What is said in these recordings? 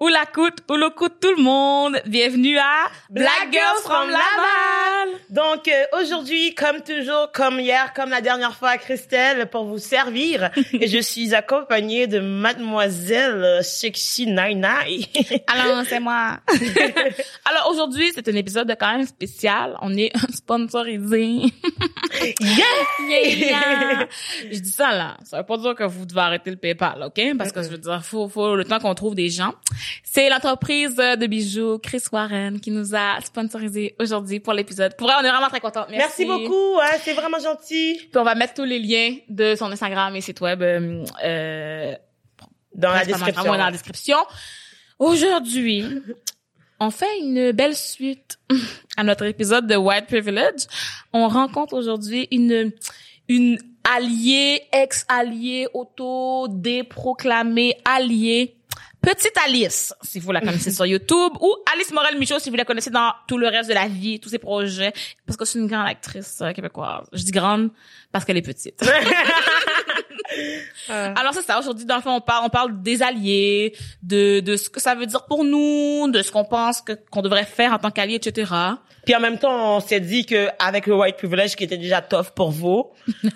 Ou la coûte, ou le coûte tout le monde. Bienvenue à Black Girls from Laval. Donc euh, aujourd'hui, comme toujours, comme hier, comme la dernière fois à Christelle, pour vous servir, et je suis accompagnée de Mademoiselle euh, Sexy Nine Alors c'est moi. Alors aujourd'hui, c'est un épisode quand même spécial. On est sponsorisé. yeah! Yeah, yeah. Je dis ça là, ça veut pas dire que vous devez arrêter le PayPal, ok? Parce que je veux dire, faut, faut le temps qu'on trouve des gens. C'est l'entreprise de bijoux Chris Warren qui nous a sponsorisé aujourd'hui pour l'épisode. Pour vrai, on est vraiment très contents. Merci, beaucoup, hein, c'est vraiment gentil. Puis on va mettre tous les liens de son Instagram et site web euh, euh, Dans la description. dans la description. Aujourd'hui, on fait une belle suite à notre épisode de White Privilege. On rencontre aujourd'hui une une alliée, ex-alliée, auto-déproclamée alliée, petite Alice, si vous la connaissez sur YouTube, ou Alice Morel-Michaud, si vous la connaissez dans tout le reste de la vie, tous ses projets, parce que c'est une grande actrice euh, québécoise. Je dis grande parce qu'elle est petite. Alors c'est ça. Aujourd'hui, dans le fond, on parle, on parle des alliés, de de ce que ça veut dire pour nous, de ce qu'on pense que qu'on devrait faire en tant qu'alliés, etc. Puis en même temps, on s'est dit que avec le white privilege qui était déjà tough pour vous,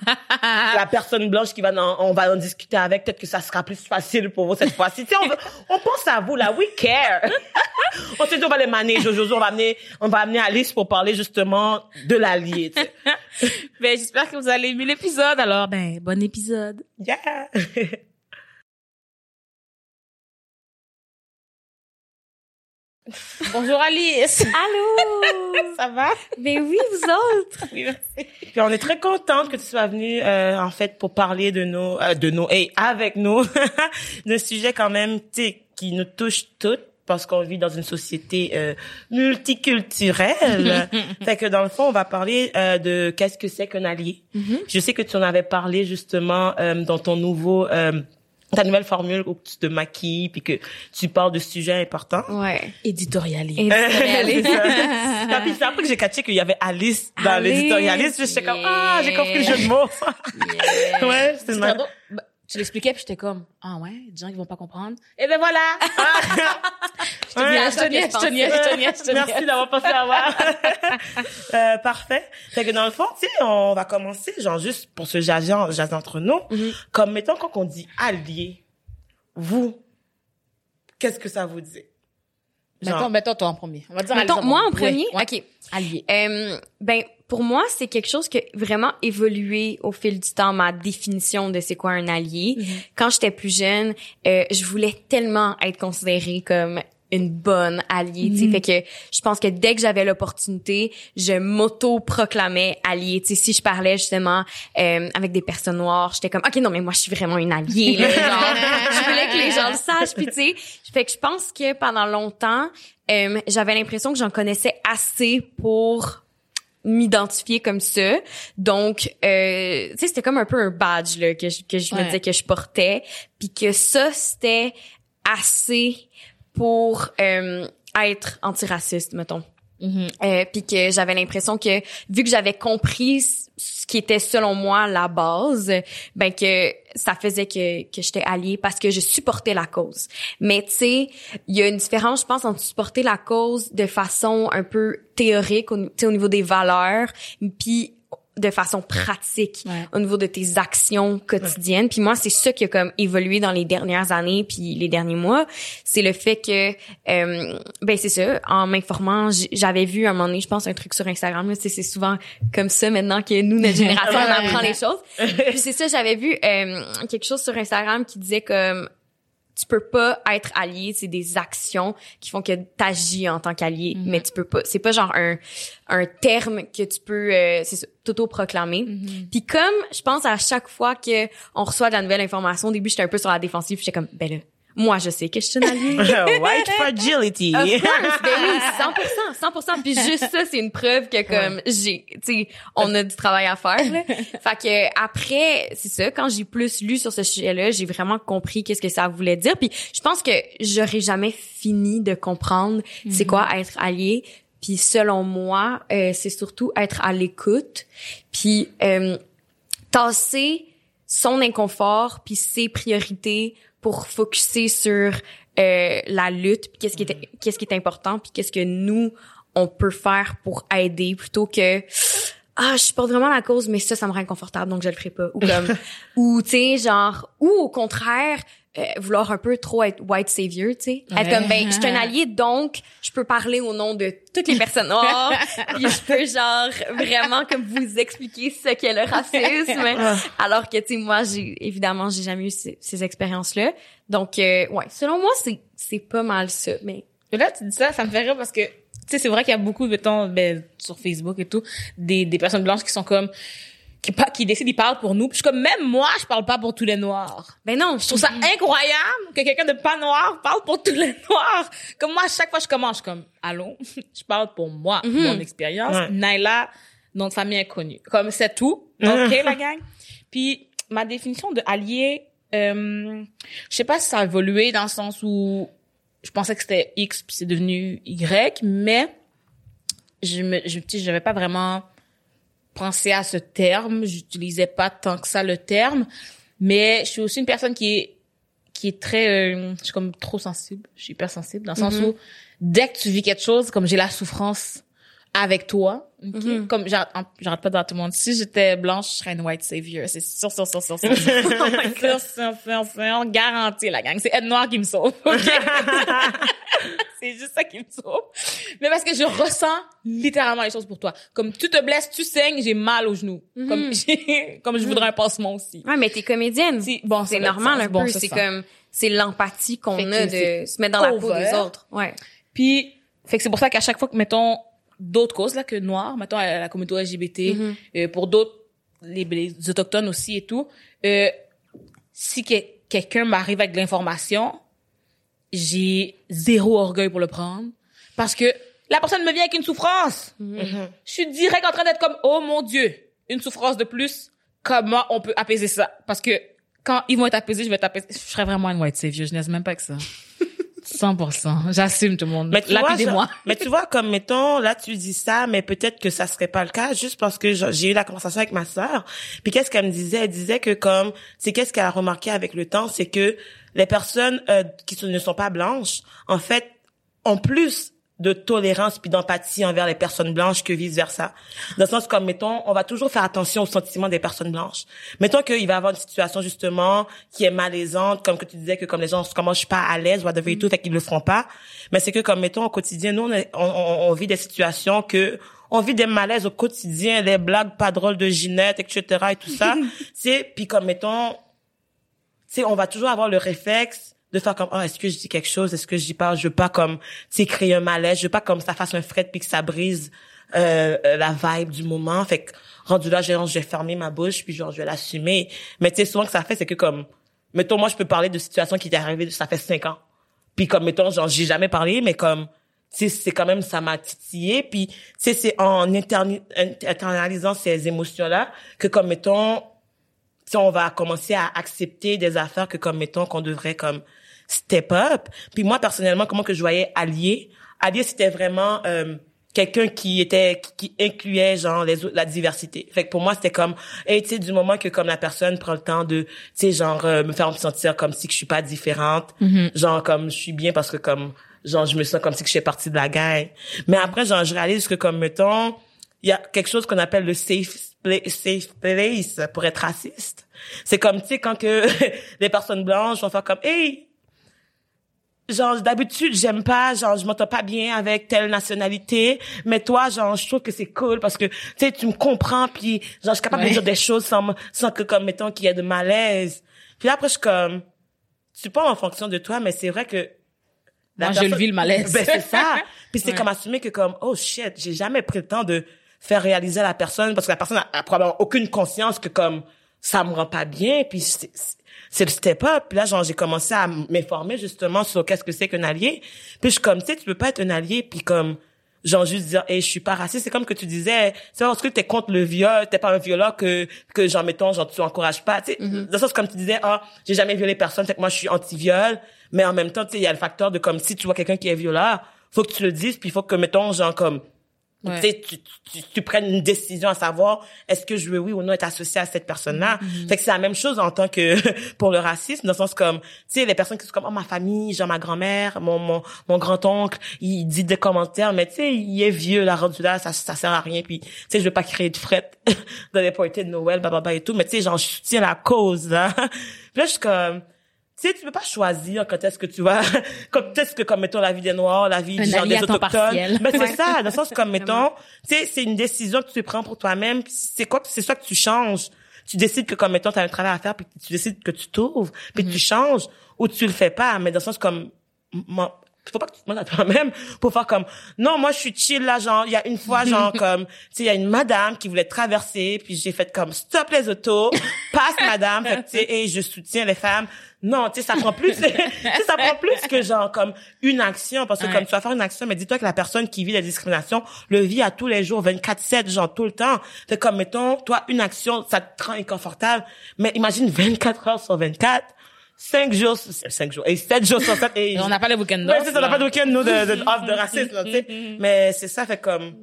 la personne blanche qui va en, on va en discuter avec, peut-être que ça sera plus facile pour vous cette fois-ci. On, veut- on pense à vous là, we care. on s'est dit on va les manager aujourd'hui, on va amener, on va amener Alice pour parler justement de l'allié. Ben j'espère que vous allez aimer l'épisode. Alors ben bon épisode. Yeah. Bonjour Alice. Allô? Ça va? Ben oui, vous autres. Oui, merci. Puis on est très contente que tu sois venue euh, en fait pour parler de nos euh, de nos et avec nous de sujets quand même tu sais, qui nous touchent toutes parce qu'on vit dans une société euh, multiculturelle. fait que dans le fond, on va parler euh, de qu'est-ce que c'est qu'un allié. Je sais que tu en avais parlé justement euh, dans ton nouveau euh, ta nouvelle formule où tu te maquilles puis que tu parles de sujets importants. Ouais. Éditorialiste. Éditorialiste. C'est ça. Puis c'est après que j'ai catché qu'il y avait Alice dans l'éditorialiste. Puis J'étais comme, ah, j'ai compris le jeu de mots. ouais, c'est C'est tu l'expliquais puis j'étais comme ah ouais, des gens qui vont pas comprendre. Et ben voilà. je te niaise, je te niaise, je je te niaise, je te niaise, je te Merci d'avoir passé à voir. euh, parfait. Fait que dans le fond, tu sais, on va commencer, genre, juste pour se jaser, jaser entre nous. Mhm. Comme, mettons, quand on dit allié, vous, qu'est-ce que ça vous dit? Mettons, mettons toi en premier. On va dire Mettons, moi en premier? OK. Allié. Euh, ben, pour moi, c'est quelque chose qui a vraiment évolué au fil du temps, ma définition de c'est quoi un allié. Quand j'étais plus jeune, euh, je voulais tellement être considérée comme une bonne alliée, tu sais. Fait que je pense que dès que j'avais l'opportunité, je m'auto-proclamais alliée. Tu sais, si je parlais justement euh, avec des personnes noires, j'étais comme, OK, non, mais moi, je suis vraiment une alliée, là. Genre, je voulais que les gens le sachent. Puis, tu sais, fait que je pense que pendant longtemps, euh, j'avais l'impression que j'en connaissais assez pour m'identifier comme ça. Donc, euh, tu sais, c'était comme un peu un badge là, que je, que je me disais que je portais. Puis que ça, c'était assez pour euh, être antiraciste, mettons. Mhm. Euh, puis que j'avais l'impression que vu que j'avais compris ce qui était selon moi la base, ben que ça faisait que que j'étais alliée parce que je supportais la cause. Mais tu sais, il y a une différence, je pense, entre supporter la cause de façon un peu théorique, au, tu sais, au niveau des valeurs, puis de façon pratique Ouais. au niveau de tes actions quotidiennes. Puis moi, c'est ça qui a comme évolué dans les dernières années puis les derniers mois. C'est le fait que, euh, ben c'est ça, en m'informant, j'avais vu à un moment donné, je pense, un truc sur Instagram. sais, C'est souvent comme ça maintenant que nous, notre génération, on apprend les choses. Puis c'est ça, j'avais vu euh, quelque chose sur Instagram qui disait comme tu peux pas être allié, c'est des actions qui font que t'agis en tant qu'allié, mais tu peux pas, c'est pas genre un un terme que tu peux euh, t'auto-proclamer. Puis comme je pense à chaque fois que on reçoit de la nouvelle information, au début j'étais un peu sur la défensive, j'étais comme ben là, moi je sais que je suis une alliée. White fragility. Of course, ben oui, 100%, 100%. Puis juste ça, c'est une preuve que comme j'ai, tu sais, on a du travail à faire. Là. fait que après, c'est ça. Quand j'ai plus lu sur ce sujet-là, j'ai vraiment compris qu'est-ce que ça voulait dire. Puis je pense que j'aurais jamais fini de comprendre c'est quoi être allié. Puis selon moi, euh, c'est surtout être à l'écoute. Puis euh, tasser son inconfort puis ses priorités pour focuser sur euh, la lutte, puis qu'est-ce qui est qu'est-ce qui est important, puis qu'est-ce que nous on peut faire pour aider plutôt que ah je supporte vraiment la cause mais ça ça me rend inconfortable donc je le ferai pas. Ou comme ou tu sais genre ou au contraire euh, vouloir un peu trop être white savior, tu sais. Être comme, ben, je suis un allié, donc je peux parler au nom de toutes les personnes noires. puis je peux, genre, vraiment comme vous expliquer ce qu'est le racisme. alors que, tu sais, moi, j'ai évidemment, j'ai jamais eu ces, ces expériences-là. Donc, euh, ouais, selon moi, c'est c'est pas mal ça. Mais là, tu dis ça, ça me fait rire parce que, tu sais, c'est vrai qu'il y a beaucoup, mettons, ben, sur Facebook et tout, des, des personnes blanches qui sont comme, qui, pas, qui décident, ils parlent pour nous. Puis je suis comme, même moi, je parle pas pour tous les noirs. ben non, Je trouve ça incroyable que quelqu'un de pas noir parle pour tous les noirs. Comme moi, à chaque fois que je commence, je suis comme, allons, je parle pour moi, mon expérience. Ouais. Naila, nom de famille inconnue. Comme c'est tout. OK, la gang? Puis, ma définition de allié, euh, je sais pas si ça a évolué dans le sens où je pensais que c'était X puis c'est devenu Y, mais je me, je, j'avais pas vraiment pensé à ce terme. J'utilisais pas tant que ça le terme. Mais je suis aussi une personne qui est qui est très euh, je suis comme trop sensible je suis hyper sensible dans le sens où dès que tu vis quelque chose comme j'ai la souffrance avec toi. Okay? Mm -hmm. Comme j'arrête pas de tout le monde, si j'étais blanche, je serais une white savior. C'est sûr, sûr, sûr, sûr, sûr. oh sûr, sûr, sûr, sûr, garanti la gang. C'est être noire qui me sauve. Okay? c'est juste ça qui me sauve. Mais parce que je ressens littéralement les choses pour toi. Comme tu te blesses, tu saignes, j'ai mal aux genoux. Mm -hmm. Comme comme je voudrais un pansement aussi. Ouais, mais t'es comédienne. Bon, c'est normal un bon, peu. C'est comme c'est l'empathie qu'on a de se mettre dans over. la peau des autres. Ouais. Puis fait que c'est pour ça qu'à chaque fois que mettons d'autres causes, là, que noirs, mettons, à la communauté LGBT, Mm-hmm. euh, pour d'autres, les, les autochtones aussi et tout, euh, si que- quelqu'un m'arrive avec de l'information, j'ai zéro orgueil pour le prendre. Parce que la personne me vient avec une souffrance. Mm-hmm. Je suis direct en train d'être comme, oh mon Dieu, une souffrance de plus. Comment on peut apaiser ça? Parce que quand ils vont être apaisés, je vais être apaisée. Je serais vraiment une white savior. Je n'aise même pas que ça. 100%. J'assume tout le monde. Mais tu vois, mais tu vois, comme mettons, là tu dis ça, mais peut-être que ça serait pas le cas, juste parce que j'ai eu la conversation avec ma sœur. Puis qu'est-ce qu'elle me disait? Elle disait que comme, c'est qu'est-ce qu'elle a remarqué avec le temps, c'est que les personnes euh, qui ne sont pas blanches, en fait, ont plus de tolérance puis d'empathie envers les personnes blanches que vice versa. Dans le sens comme mettons, on va toujours faire attention aux sentiments des personnes blanches. Mettons qu'il va y avoir une situation justement qui est malaisante, comme que tu disais que comme les gens je suis pas à l'aise, whatever et tout, fait qu'ils le feront pas. Mais c'est que comme mettons au quotidien, nous on, est- on, on- on vit des situations que on vit des malaises au quotidien, des blagues pas drôles de Ginette, etc. et tout ça. c'est puis comme mettons, tu on va toujours avoir le réflexe de faire comme, oh, est-ce que je dis quelque chose? Est-ce que dis pas? Je veux pas comme, tu sais, créer un malaise. Je veux pas comme ça fasse un fret puis que ça brise, euh, euh, la vibe du moment. Fait que, rendu là, je vais fermer ma bouche puis genre, je vais l'assumer. Mais tu sais, souvent que ça fait, c'est que comme, mettons, moi, je peux parler de situations qui étaient arrivées, ça fait cinq ans. Puis comme, mettons, genre, j'ai jamais parlé, mais comme, tu sais, c'est quand même, ça m'a titillé. Puis, tu sais, c'est en internalisant ces émotions-là que comme, mettons, on va commencer à accepter des affaires que comme mettons qu'on devrait comme step up. Puis moi personnellement, comment que je voyais allié, allié c'était vraiment euh, quelqu'un qui était qui, qui incluait genre les la diversité. Fait que pour moi c'était comme hey, tu sais du moment que comme la personne prend le temps de tu sais genre euh, me faire me sentir comme si que je suis pas différente, genre comme je suis bien parce que comme genre je me sens comme si que je fais partie de la gang. Mais après genre je réalise que comme mettons il y a quelque chose qu'on appelle le safe safe place pour être raciste. C'est comme tu sais quand que les personnes blanches vont faire comme hey genre d'habitude j'aime pas genre je m'entends pas bien avec telle nationalité mais toi genre je trouve que c'est cool parce que tu sais tu me comprends puis genre je suis capable Ouais. de dire des choses sans sans que comme mettons qu'il y ait de malaise. Puis là, après je suis comme tu pas en fonction de toi mais c'est vrai que la Moi, je le vis, le malaise. ben c'est ça. Puis c'est Ouais. comme assumer que comme oh shit, j'ai jamais pris le temps de faire réaliser à la personne parce que la personne a, a probablement aucune conscience que comme ça me rend pas bien puis c'est c'est- c'est le step up. Puis là genre j'ai commencé à m'informer justement sur qu'est-ce que c'est qu'un allié. Puis je suis comme tu sais tu peux pas être un allié puis comme genre juste dire hey je suis pas raciste c'est comme que tu disais c'est parce que t'es contre le viol t'es pas un violeur que que genre mettons genre tu encourages pas tu sais dans le sens comme tu disais ah j'ai jamais violé personne fait que moi je suis anti viol mais en même temps tu sais il y a le facteur de comme si tu vois quelqu'un qui est violeur faut que tu le dises puis il faut que mettons genre comme Ouais. Tu tu, tu, tu prennes une décision à savoir est-ce que je veux oui ou non être associé à cette personne-là? Mm-hmm. Fait que c'est la même chose en tant que pour le racisme, dans le sens comme, tu sais, les personnes qui sont comme, oh, ma famille, genre ma grand-mère, mon, mon, mon grand-oncle, il dit des commentaires, mais tu sais, il est vieux, là, rendu là, ça, ça sert à rien, puis tu sais, je veux pas créer de fret dans les parties de Noël, bababa et tout, mais tu sais, genre, je soutiens la cause, là. Puis là, je suis comme, tu sais, tu peux pas choisir quand est-ce que tu vas, quand est-ce que, comme, mettons, la vie des Noirs, la vie Un genre, des Autochtones. partiel. Ben, c'est ça, dans le sens comme, mettons, tu sais, c'est une décision que tu prends pour toi-même, c'est quoi, que- c'est ça que tu changes. Tu décides que, comme, mettons, t'as un travail à faire, puis tu décides que tu t'ouvres, puis tu changes, ou tu le fais pas, mais dans le sens comme, moi, faut pas que tu te demandes à toi-même pour faire comme non moi je suis chill là genre il y a une fois genre comme tu sais il y a une madame qui voulait traverser puis j'ai fait comme stop les autos passe madame fait tu sais et je soutiens les femmes non tu sais ça prend plus tu sais ça prend plus que genre comme une action parce que Ouais. comme tu vas faire une action mais dis-toi que la personne qui vit la discrimination le vit à tous les jours 24/7 genre tout le temps fait comme mettons toi une action ça te rend inconfortable mais imagine 24 heures sur 24 5 jours, 5 jours, et 7 jours sur 7, et on n'a pas les week-ends Ouais, off, on n'a pas de week-end, nous, de, de, off de racisme, là, tu sais. Mais c'est ça, fait comme,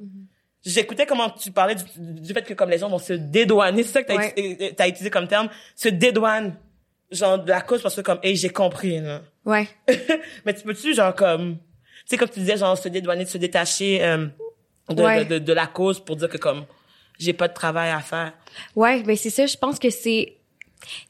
j'écoutais comment tu parlais du, du fait que comme les gens vont se dédouaner, c'est ça que t'as Ouais. t'as utilisé comme terme, se dédouane, genre, de la cause parce que comme, hey, j'ai compris, là. Ouais. Mais tu peux-tu, genre, comme, tu sais, comme tu disais, genre, se dédouaner, de se détacher, euh, de, Ouais. de, de, de la cause pour dire que comme, j'ai pas de travail à faire? Ouais, ben c'est ça, je pense que c'est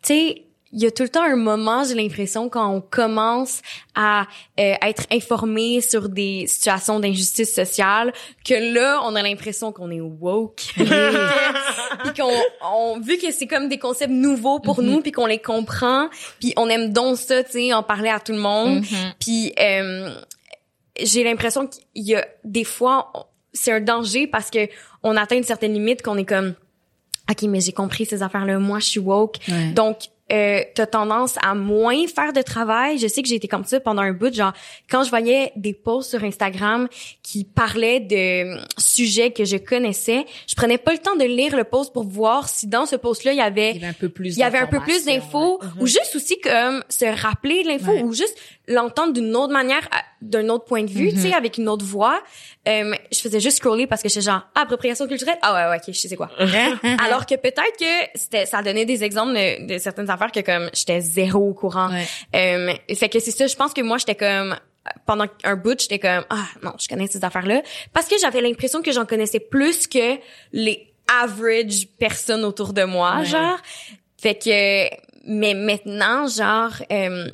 tu sais, il y a tout le temps un moment, j'ai l'impression quand on commence à euh, être informé sur des situations d'injustice sociale que là, on a l'impression qu'on est woke. puis qu'on on vu que c'est comme des concepts nouveaux pour nous puis qu'on les comprend, puis on aime donc ça, tu sais, en parler à tout le monde. Mhm. Puis euh, j'ai l'impression qu'il y a des fois c'est un danger parce que on atteint une certaine limite qu'on est comme OK, mais j'ai compris ces affaires-là. Moi, je suis woke. Ouais. Donc, euh, t'as tendance à moins faire de travail. Je sais que j'ai été comme ça pendant un bout. Genre, quand je voyais des posts sur Instagram qui parlaient de euh, sujets que je connaissais, je prenais pas le temps de lire le post pour voir si dans ce post-là, il y avait Il y avait un peu plus d'infos ou juste aussi comme se rappeler de l'info Ouais. ou juste l'entendre d'une autre manière d'un autre point de vue tu sais avec une autre voix. Euh, je faisais juste scroller parce que j'étais genre ah, appropriation culturelle? Ah ouais ouais ok je sais quoi. Alors que peut-être que c'était ça donnait des exemples de, de certaines affaires que comme j'étais zéro au courant. Ouais. euh, fait que c'est ça je pense que moi j'étais comme pendant un bout j'étais comme ah non je connais ces affaires là parce que j'avais l'impression que j'en connaissais plus que les average personnes autour de moi Ouais. genre. Fait que mais maintenant genre euh,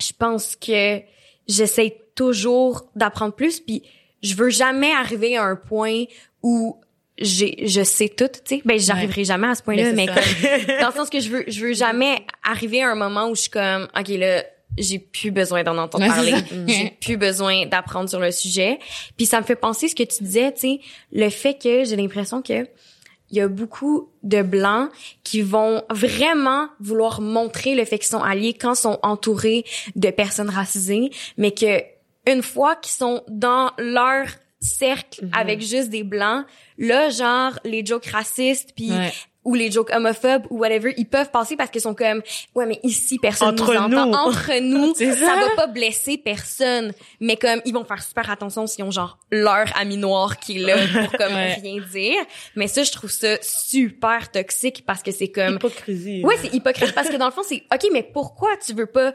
je pense que j'essaie toujours d'apprendre plus puis je veux jamais arriver à un point où j'ai je sais tout tu sais. Ben j'arriverai jamais à ce point-là Mais mais, c'est comme dans le sens que je veux je veux jamais arriver à un moment où je suis comme OK là j'ai plus besoin d'en entendre parler. j'ai plus besoin d'apprendre sur le sujet. Puis ça me fait penser ce que tu disais tu sais le fait que j'ai l'impression que il y a beaucoup de blancs qui vont vraiment vouloir montrer le fait qu'ils sont alliés quand ils sont entourés de personnes racisées, mais que une fois qu'ils sont dans leur cercle Mhm. avec juste des blancs, là genre les jokes racistes puis Ouais. Ou les jokes homophobes ou whatever, ils peuvent passer parce qu'ils sont comme ouais mais ici personne Entre nous entend nous. entre nous, ça. ça. va pas blesser personne, mais comme ils vont faire super attention s'ils ont genre leur ami noir qui est là pour comme Ouais. rien dire. Mais ça je trouve ça super toxique parce que c'est comme Hypocrisie. Ouais, c'est hypocrite parce que dans le fond, c'est OK, mais pourquoi tu veux pas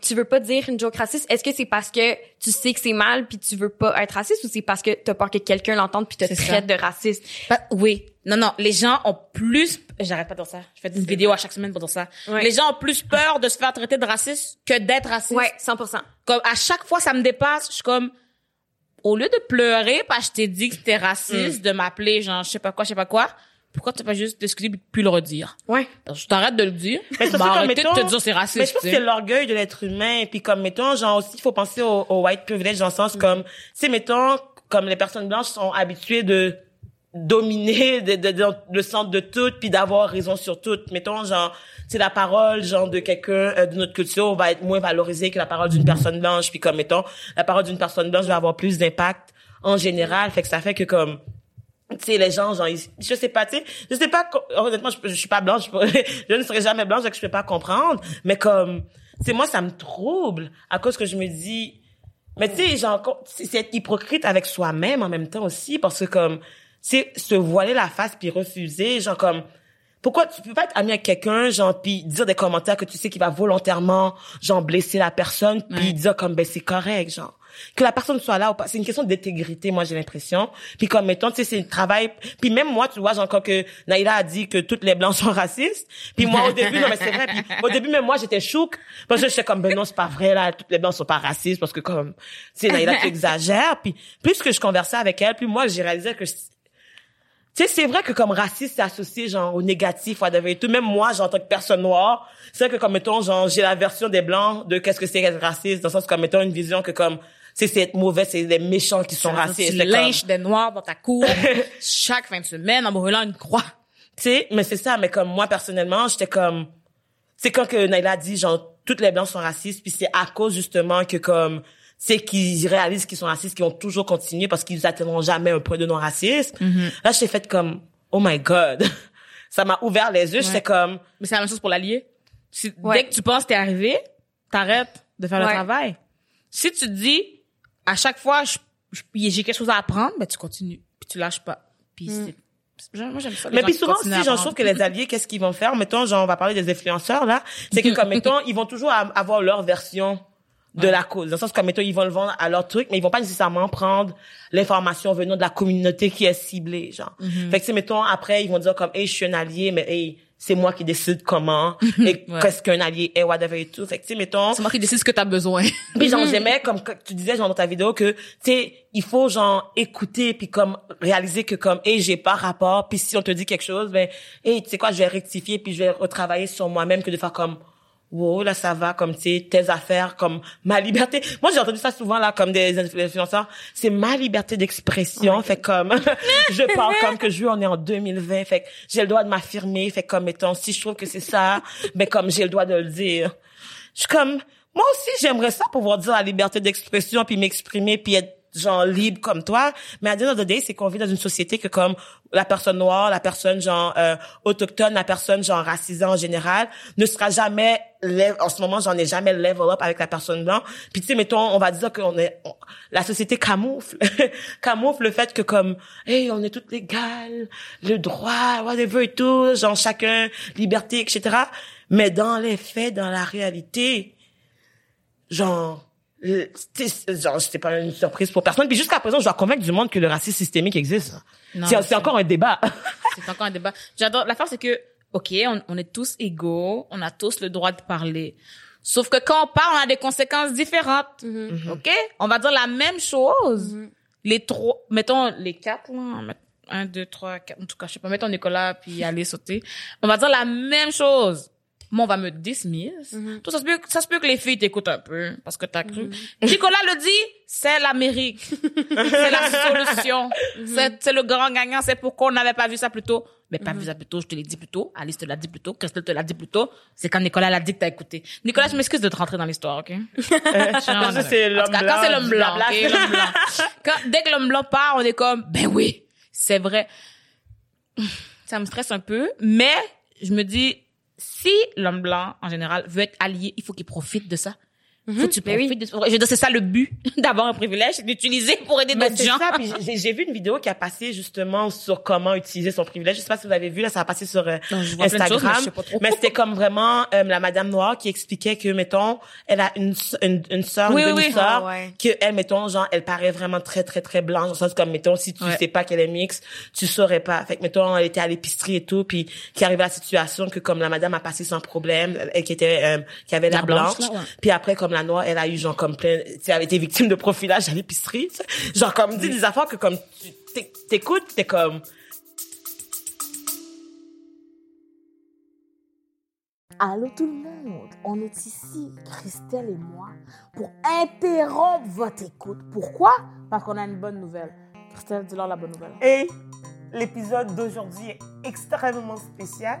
tu veux pas dire une joke raciste Est-ce que c'est parce que tu sais que c'est mal puis tu veux pas être raciste ou c'est parce que t'as peur que quelqu'un l'entende puis te traite ça. de raciste? Oui. Non, non. Les gens ont plus, j'arrête pas de dire ça. Je fais une vidéo à chaque semaine pour dire ça. Ouais. Les gens ont plus peur de se faire traiter de raciste que d'être raciste. Ouais, 100%. Comme, à chaque fois, ça me dépasse. Je suis comme, au lieu de pleurer parce que je t'ai dit que c'était raciste, de m'appeler, genre, je sais pas quoi, je sais pas quoi, pourquoi tu vas juste t'excuser plus le redire? Ouais. Parce que je t'arrête de le dire. Mais c'est bah, ça, comme, arrêtez mettons- de te dire c'est raciste. Mais je pense tu que c'est l'orgueil de l'être humain. Et puis comme, mettons, genre aussi, il faut penser au, au white privilege dans le sens comme, tu sais, mettons, comme les personnes blanches sont habituées de dominer de, de- de- le centre de tout puis d'avoir raison sur tout. Mettons, genre, c'est la parole, genre, de quelqu'un euh, de notre culture va être moins valorisée que la parole d'une personne blanche. Puis comme, mettons, la parole d'une personne blanche va avoir plus d'impact en général. Fait que ça fait que comme, tu sais les gens genre ils- je sais pas tu sais je sais pas honnêtement je, je suis pas blanche je, ne serai jamais blanche donc je peux pas comprendre mais comme sais moi ça me trouble à cause que je me dis Mais tu sais, genre, c'est c'est être hypocrite avec soi-même en même temps aussi, parce que comme, c'est se voiler la face puis refuser, genre comme, pourquoi tu peux pas être ami avec quelqu'un, genre, puis dire des commentaires que tu sais qu'il va volontairement, genre, blesser la personne, puis Ouais. dire comme, ben, c'est correct, genre. Que la personne soit là ou pas. C'est une question d'intégrité, moi, j'ai l'impression. Puis comme, mettons, tu sais, c'est un travail. Puis même moi, tu vois, genre, quand que Naïla a dit que toutes les Blancs sont racistes. Puis moi, au début, non, mais c'est vrai. Puis au début, même moi, j'étais chouk. Parce que j'étais comme, ben non, c'est pas vrai, là. Toutes les Blancs sont pas racistes. Parce que comme, tu sais, Naïla, tu exagères. Puis plus que je conversais avec elle, plus moi, j'ai réalisé que tu sais, c'est vrai que comme raciste, c'est associé genre au négatif, et tout. Même moi, genre, en tant que personne noire, c'est vrai que comme mettons, genre, j'ai la version des blancs de qu'est-ce que c'est être raciste, dans le sens comme mettons une vision que comme c'est c'est être mauvais, c'est les méchants qui sont racistes. Tu C'est comme- lynches des noirs dans ta cour chaque fin de semaine en brûlant une croix. Tu sais, mais c'est ça, mais comme moi personnellement, j'étais comme c'est quand que Naila dit genre toutes les blancs sont racistes, puis c'est à cause justement que comme c'est qu'ils réalisent qu'ils sont racistes, qu'ils vont toujours continuer parce qu'ils atteindront jamais un point de non racisme. Là, j'étais faite comme oh my god. Ça m'a ouvert les yeux, j'étais comme Mais c'est la même chose pour l'allié. Si- Ouais. Dès que tu penses que t'es arrivé, t'arrêtes de faire le travail. Si tu te dis, à chaque fois, je- je- j'ai quelque chose à apprendre, ben tu continues. Puis tu lâches pas. Puis c'est... Moi, j'aime ça. les Mais puis souvent aussi, j'en trouve que les alliés, qu'est-ce qu'ils vont faire? Mettons, genre, on va parler des influenceurs, là. C'est que, comme, mettons, ils vont toujours avoir leur version de la cause. Dans le sens, comme, mettons, ils vont le vendre à leur truc, mais ils vont pas nécessairement prendre l'information venant de la communauté qui est ciblée, genre. Mm-hmm. Fait que, sais, mettons, après, ils vont dire comme, hey, je suis un allié, mais hey, c'est moi qui décide comment, et Ouais. qu'est-ce qu'un allié est, whatever et tout. Fait que, tu mettons, C'est moi qui décide ce que t'as besoin. puis genre j'aimais comme que tu disais genre dans ta vidéo que tu sais il faut genre écouter puis comme réaliser que comme hey j'ai pas rapport puis si on te dit quelque chose ben hey tu sais quoi je vais rectifier puis je vais retravailler sur moi-même que de faire comme wow là ça va comme tu sais tes affaires comme ma liberté. Moi j'ai entendu ça souvent là comme des influenceurs. C'est ma liberté d'expression fait comme je parle comme que je veux on est en 2020 fait que j'ai le droit de m'affirmer fait comme étant si je trouve que c'est ça ben comme j'ai le droit de le dire. Je suis comme moi aussi j'aimerais ça pouvoir dire la liberté d'expression puis m'exprimer puis être genre libre comme toi. Mais à the day c'est qu'on vit dans une société que comme la personne noire la personne genre euh, autochtone la personne genre racisée en général ne sera jamais en ce moment j'en ai jamais level up avec la personne blanche. Puis tu sais mettons on va dire qu'on est on- la société camoufle camoufle le fait que comme hey on est toutes égales le droit whatever et tout genre chacun liberté etc mais dans les faits dans la réalité genre c'était pas une surprise pour personne puis jusqu'à présent je dois convaincre du monde que le racisme systémique existe c'est encore un débat c'est encore un débat. J'adore. L'affaire, c'est que, OK, on, on est tous égaux, on a tous le droit de parler. Sauf que quand on parle, on a des conséquences différentes. OK? On va dire la même chose. Les trois, mettons les quatre, là, un, deux, trois, quatre, en tout cas, je sais pas, mettons Nicolas puis aller sauter. On va dire la même chose. Moi, on va me dismiss. Tout ça se peut, ça se peut que les filles t'écoutent un peu parce que t'as cru. Nicolas le dit, c'est l'Amérique. c'est la solution. C'est, c'est le grand gagnant. C'est pourquoi on n'avait pas vu ça plus tôt. Mais pas vu ça plus tôt, je te l'ai dit plus tôt. Alice te l'a dit plus tôt. Christelle te l'a dit plus tôt. C'est quand Nicolas l'a dit que t'as écouté. Nicolas, je m'excuse de te rentrer dans l'histoire, ok? ça, c'est En tout cas, l'homme quand c'est blanc l'homme blanc, l'homme blanc. Quand, dès que l'homme blanc part, on est comme, ben oui, c'est vrai. Ça me stresse un peu, mais je me dis, si l'homme blanc, en général, veut être allié, il faut qu'il profite de ça. Faut que tu oui. profites de. Je veux dire, c'est ça le but d'avoir un privilège, c'est d'utiliser pour aider d'autres gens. j'ai- vu une vidéo qui a passé justement sur comment utiliser son privilège. Je sais pas si vous l'avez vu, là, ça a passé sur euh, Non, je vois plein de Instagram. choses, mais c'était comme vraiment euh, la madame noire qui expliquait que, mettons, elle a une, une, une sœur, Oui, une oui, demi-sœur, Ah ouais. que elle, mettons, genre, elle paraît vraiment très, très, très blanche. Le sens comme, mettons, si tu Ouais. sais pas qu'elle est mixte, tu saurais pas. Fait que, mettons, elle était à l'épicerie et tout, puis qui arrivait à la situation que comme la madame a passé sans problème, elle qui était, euh, qui avait La blanche, blanche. là, ouais. Puis après, comme la noire, elle a eu genre comme plein, tu sais, elle a été victime de profilage à l'épicerie. Genre comme dit des affaires que comme tu t'é- t'écoutes, t'es comme. Allô tout le monde, on est ici, Christelle et moi, pour interrompre votre écoute. Pourquoi? Parce qu'on a une bonne nouvelle. Christelle, dis-leur la bonne nouvelle. Et l'épisode d'aujourd'hui est extrêmement spécial.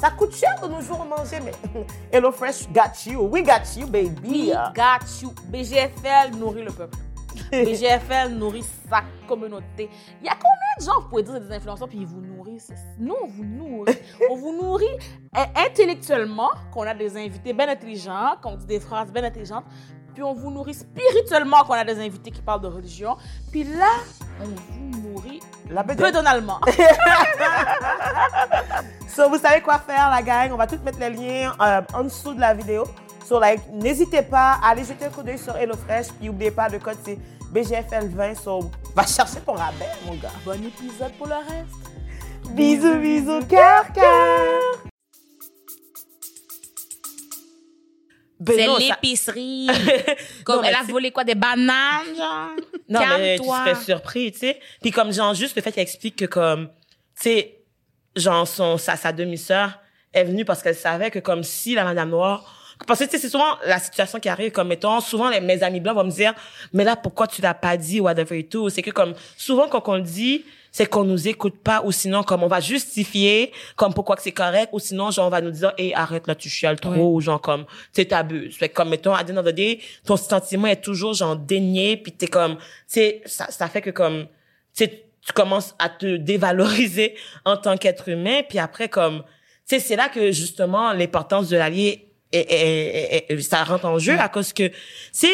ça coûte cher de nos jours manger, mais Hello Fresh got you. We got you, baby. We got you. BGFL nourrit le peuple. BGFL nourrit sa communauté. Il y a combien de gens, vous pouvez dire, des influenceurs, puis ils vous nourrissent? Nous, on vous nourrit. on vous nourrit euh, intellectuellement, qu'on a des invités bien intelligents, qu'on dit des phrases bien intelligentes, puis on vous nourrit spirituellement, qu'on a des invités qui parlent de religion, puis là, on vous nourrit La peu bedette. donalement. So, vous savez quoi faire, la gang. On va tout mettre les liens euh, en dessous de la vidéo. So, like, n'hésitez pas à aller jeter un coup d'œil sur HelloFresh. Puis, n'oubliez pas, le code, c'est BGFL20. So, va chercher ton rabais, mon gars. bon épisode pour le reste. Bisous, bisous, cœur, cœur. Ben C'est ça- l'épicerie. Comme Non, elle a volé quoi, des bananes, genre? Non, mais tu serais surpris, tu sais. Puis comme, genre, juste le fait qu'elle explique que, comme, tu sais, genre, son, sa, sa demi-sœur est venue parce qu'elle savait que, comme, si la Madame Noire... Parce que, tu sais, c'est souvent la situation qui arrive, comme, mettons, souvent, les, mes amis blancs vont me dire, mais là, pourquoi tu l'as pas dit, whatever et tout. C'est que, comme, souvent, quand on le dit, c'est qu'on nous écoute pas, ou sinon, comme, on va justifier, comme, pourquoi que c'est correct, ou sinon, genre, on va nous dire, hé, arrête, là, tu chiales trop, ou genre, comme, tu sais, t'abuses. Fait comme, mettons, à the end of the day, ton sentiment est toujours, genre, dénié, puis t'es comme, tu sais, ça, ça fait que, comme, tu tu commences à te dévaloriser en tant qu'être humain, puis après, comme, tu sais, c'est là que, justement, l'importance de l'allié, est, est- est- est- ça rentre en jeu, à cause que, tu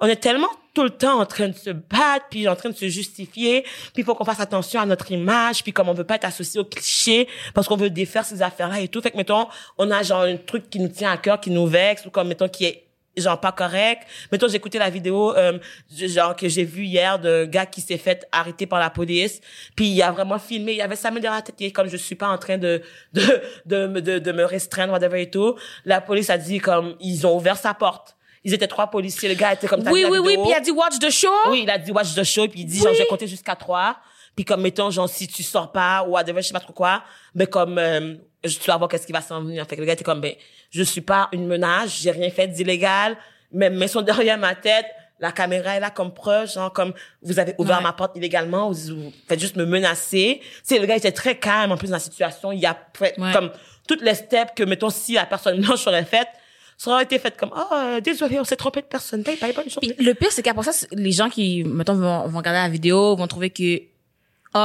on est tellement tout le temps en train de se battre, puis en train de se justifier, puis il faut qu'on fasse attention à notre image, puis comme on veut pas être associé au cliché, parce qu'on veut défaire ces affaires-là et tout. Fait que, mettons, on a genre un truc qui nous tient à cœur, qui nous vexe, ou comme, mettons, qui est genre pas correct. Mettons, j'ai écouté la vidéo, euh, genre, que j'ai vue hier d'un gars qui s'est fait arrêter par la police, puis il a vraiment filmé, il avait sa main derrière la tête, il est comme, je suis pas en train de, de, de, de, de me restreindre, whatever et tout. La police a dit, comme, ils ont ouvert sa porte. Ils étaient trois policiers, le gars était comme, Oui, oui, oui, puis il a dit watch the show? Oui, il a dit watch the show, puis il dit, genre, je vais compter jusqu'à trois. Puis comme, mettons, genre, si tu sors pas, ou whatever, je sais pas trop quoi, mais comme, euh, je- tu vas voir qu'est-ce qui va s'en venir. Fait que le gars était comme, ben, je suis pas une menace, j'ai rien fait d'illégal, mes mains sont derrière ma tête, la caméra est là comme preuve, genre, comme, vous avez ouvert Ouais. ma porte illégalement, vous, vous faites juste me menacer. Tu sais, le gars était très calme, en plus, dans la situation, il a fait, Ouais. comme, toutes les steps que, mettons, si la personne blanche aurait faites, ça aurait été fait comme, oh, euh, désolé, on s'est trompé de personne, bye, bye, bonne journée. Puis le pire, c'est qu'après ça, les gens qui, mettons, vont, vont regarder la vidéo, vont trouver que,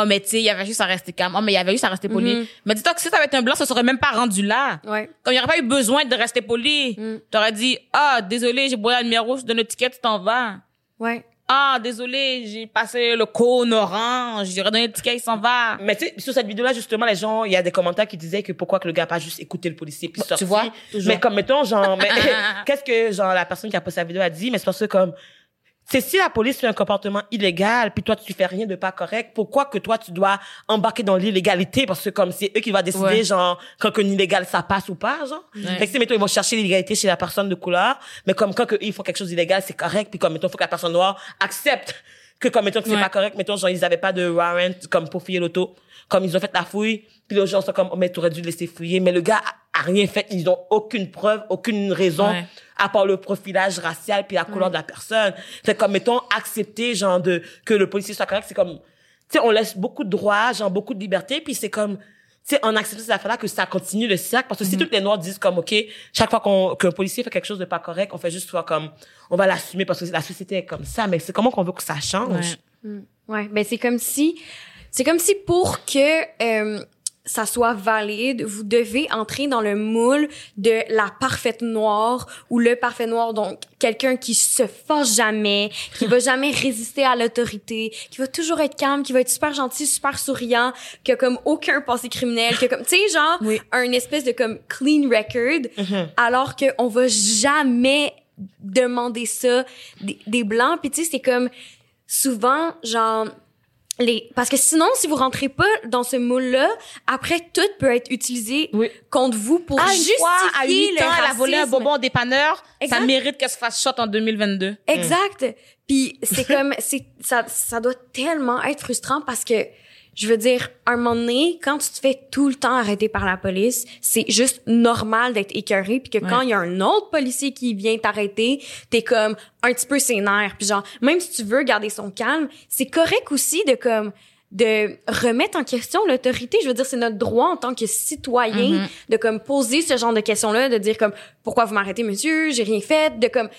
oh, mais tu sais, il y avait juste à rester calme. Oh, mais il y avait juste à rester poli. Mhm. Mais dis-toi que si ça avait été un blanc, ça serait même pas rendu là. Ouais. Comme il n'y aurait pas eu besoin de rester poli. Mm. T'aurais dit, ah, désolé, j'ai brûlé la lumière rouge, donne le ticket, tu t'en vas. Ouais. Ah, désolé, j'ai passé le cône orange, j'ai redonné le ticket, il s'en va. Mais tu sais, sur cette vidéo-là, justement, les gens, il y a des commentaires qui disaient que pourquoi que le gars a pas juste écouté le policier puis Bon, sorti. tu vois, toujours. Mais comme, mettons, genre, mais, qu'est-ce que, genre, la personne qui a posté la vidéo a dit? Mais c'est parce que comme, c'est si la police fait un comportement illégal, puis toi, tu fais rien de pas correct, pourquoi que toi, tu dois embarquer dans l'illégalité? Parce que comme c'est eux qui vont décider, Ouais. genre, quand un illégal, ça passe ou pas, genre. Ouais. Fait que, mettons, ils vont chercher l'illégalité chez la personne de couleur, mais comme quand que ils font quelque chose d'illégal, c'est correct, puis comme, mettons, faut que la personne noire accepte que comme mettons que c'est Ouais. pas correct, mettons genre ils avaient pas de warrant comme pour fouiller l'auto, comme ils ont fait la fouille, puis les gens sont comme oh, mais t'aurais dû le laisser fouiller, mais le gars a, a rien fait, ils ont aucune preuve, aucune raison Ouais. à part le profilage racial puis la couleur de la personne. C'est comme mettons accepter genre de que le policier soit correct, c'est comme tu sais on laisse beaucoup de droits, genre beaucoup de liberté, puis c'est comme tu sais, en acceptant cette affaire-là, que ça continue le cercle. Parce que si toutes les Noirs disent comme, OK, chaque fois qu'on, qu'un policier fait quelque chose de pas correct, on fait juste soit comme, on va l'assumer parce que la société est comme ça. Mais c'est comment qu'on veut que ça change? Ouais. Ouais, ben c'est comme si c'est comme si pour que euh, ça soit valide, vous devez entrer dans le moule de la parfaite noire ou le parfait noir donc quelqu'un qui se fâche jamais, qui va jamais résister à l'autorité, qui va toujours être calme, qui va être super gentil, super souriant, qui a comme aucun passé criminel, qui a comme tu sais genre Oui. un espèce de comme clean record alors que on va jamais demander ça des, des blancs. Puis tu sais c'est comme souvent genre les parce que sinon si vous rentrez pas dans ce moule là après tout peut être utilisé Oui. contre vous pour Ah, justifier fois, à 8 le ans, elle a volé un racisme. bonbon au dépanneur. Exact. Ça mérite qu'elle se fasse shot en 2022. Exact. Puis c'est comme c'est ça ça doit tellement être frustrant parce que je veux dire un moment donné quand tu te fais tout le temps arrêter par la police, c'est juste normal d'être écœuré puis que quand il y a un autre policier qui vient t'arrêter, t'es comme un petit peu sénère puis genre même si tu veux garder son calme, c'est correct aussi de comme de remettre en question l'autorité. Je veux dire, c'est notre droit en tant que citoyen de comme poser ce genre de questions-là, de dire comme pourquoi vous m'arrêtez, monsieur, j'ai rien fait, de comme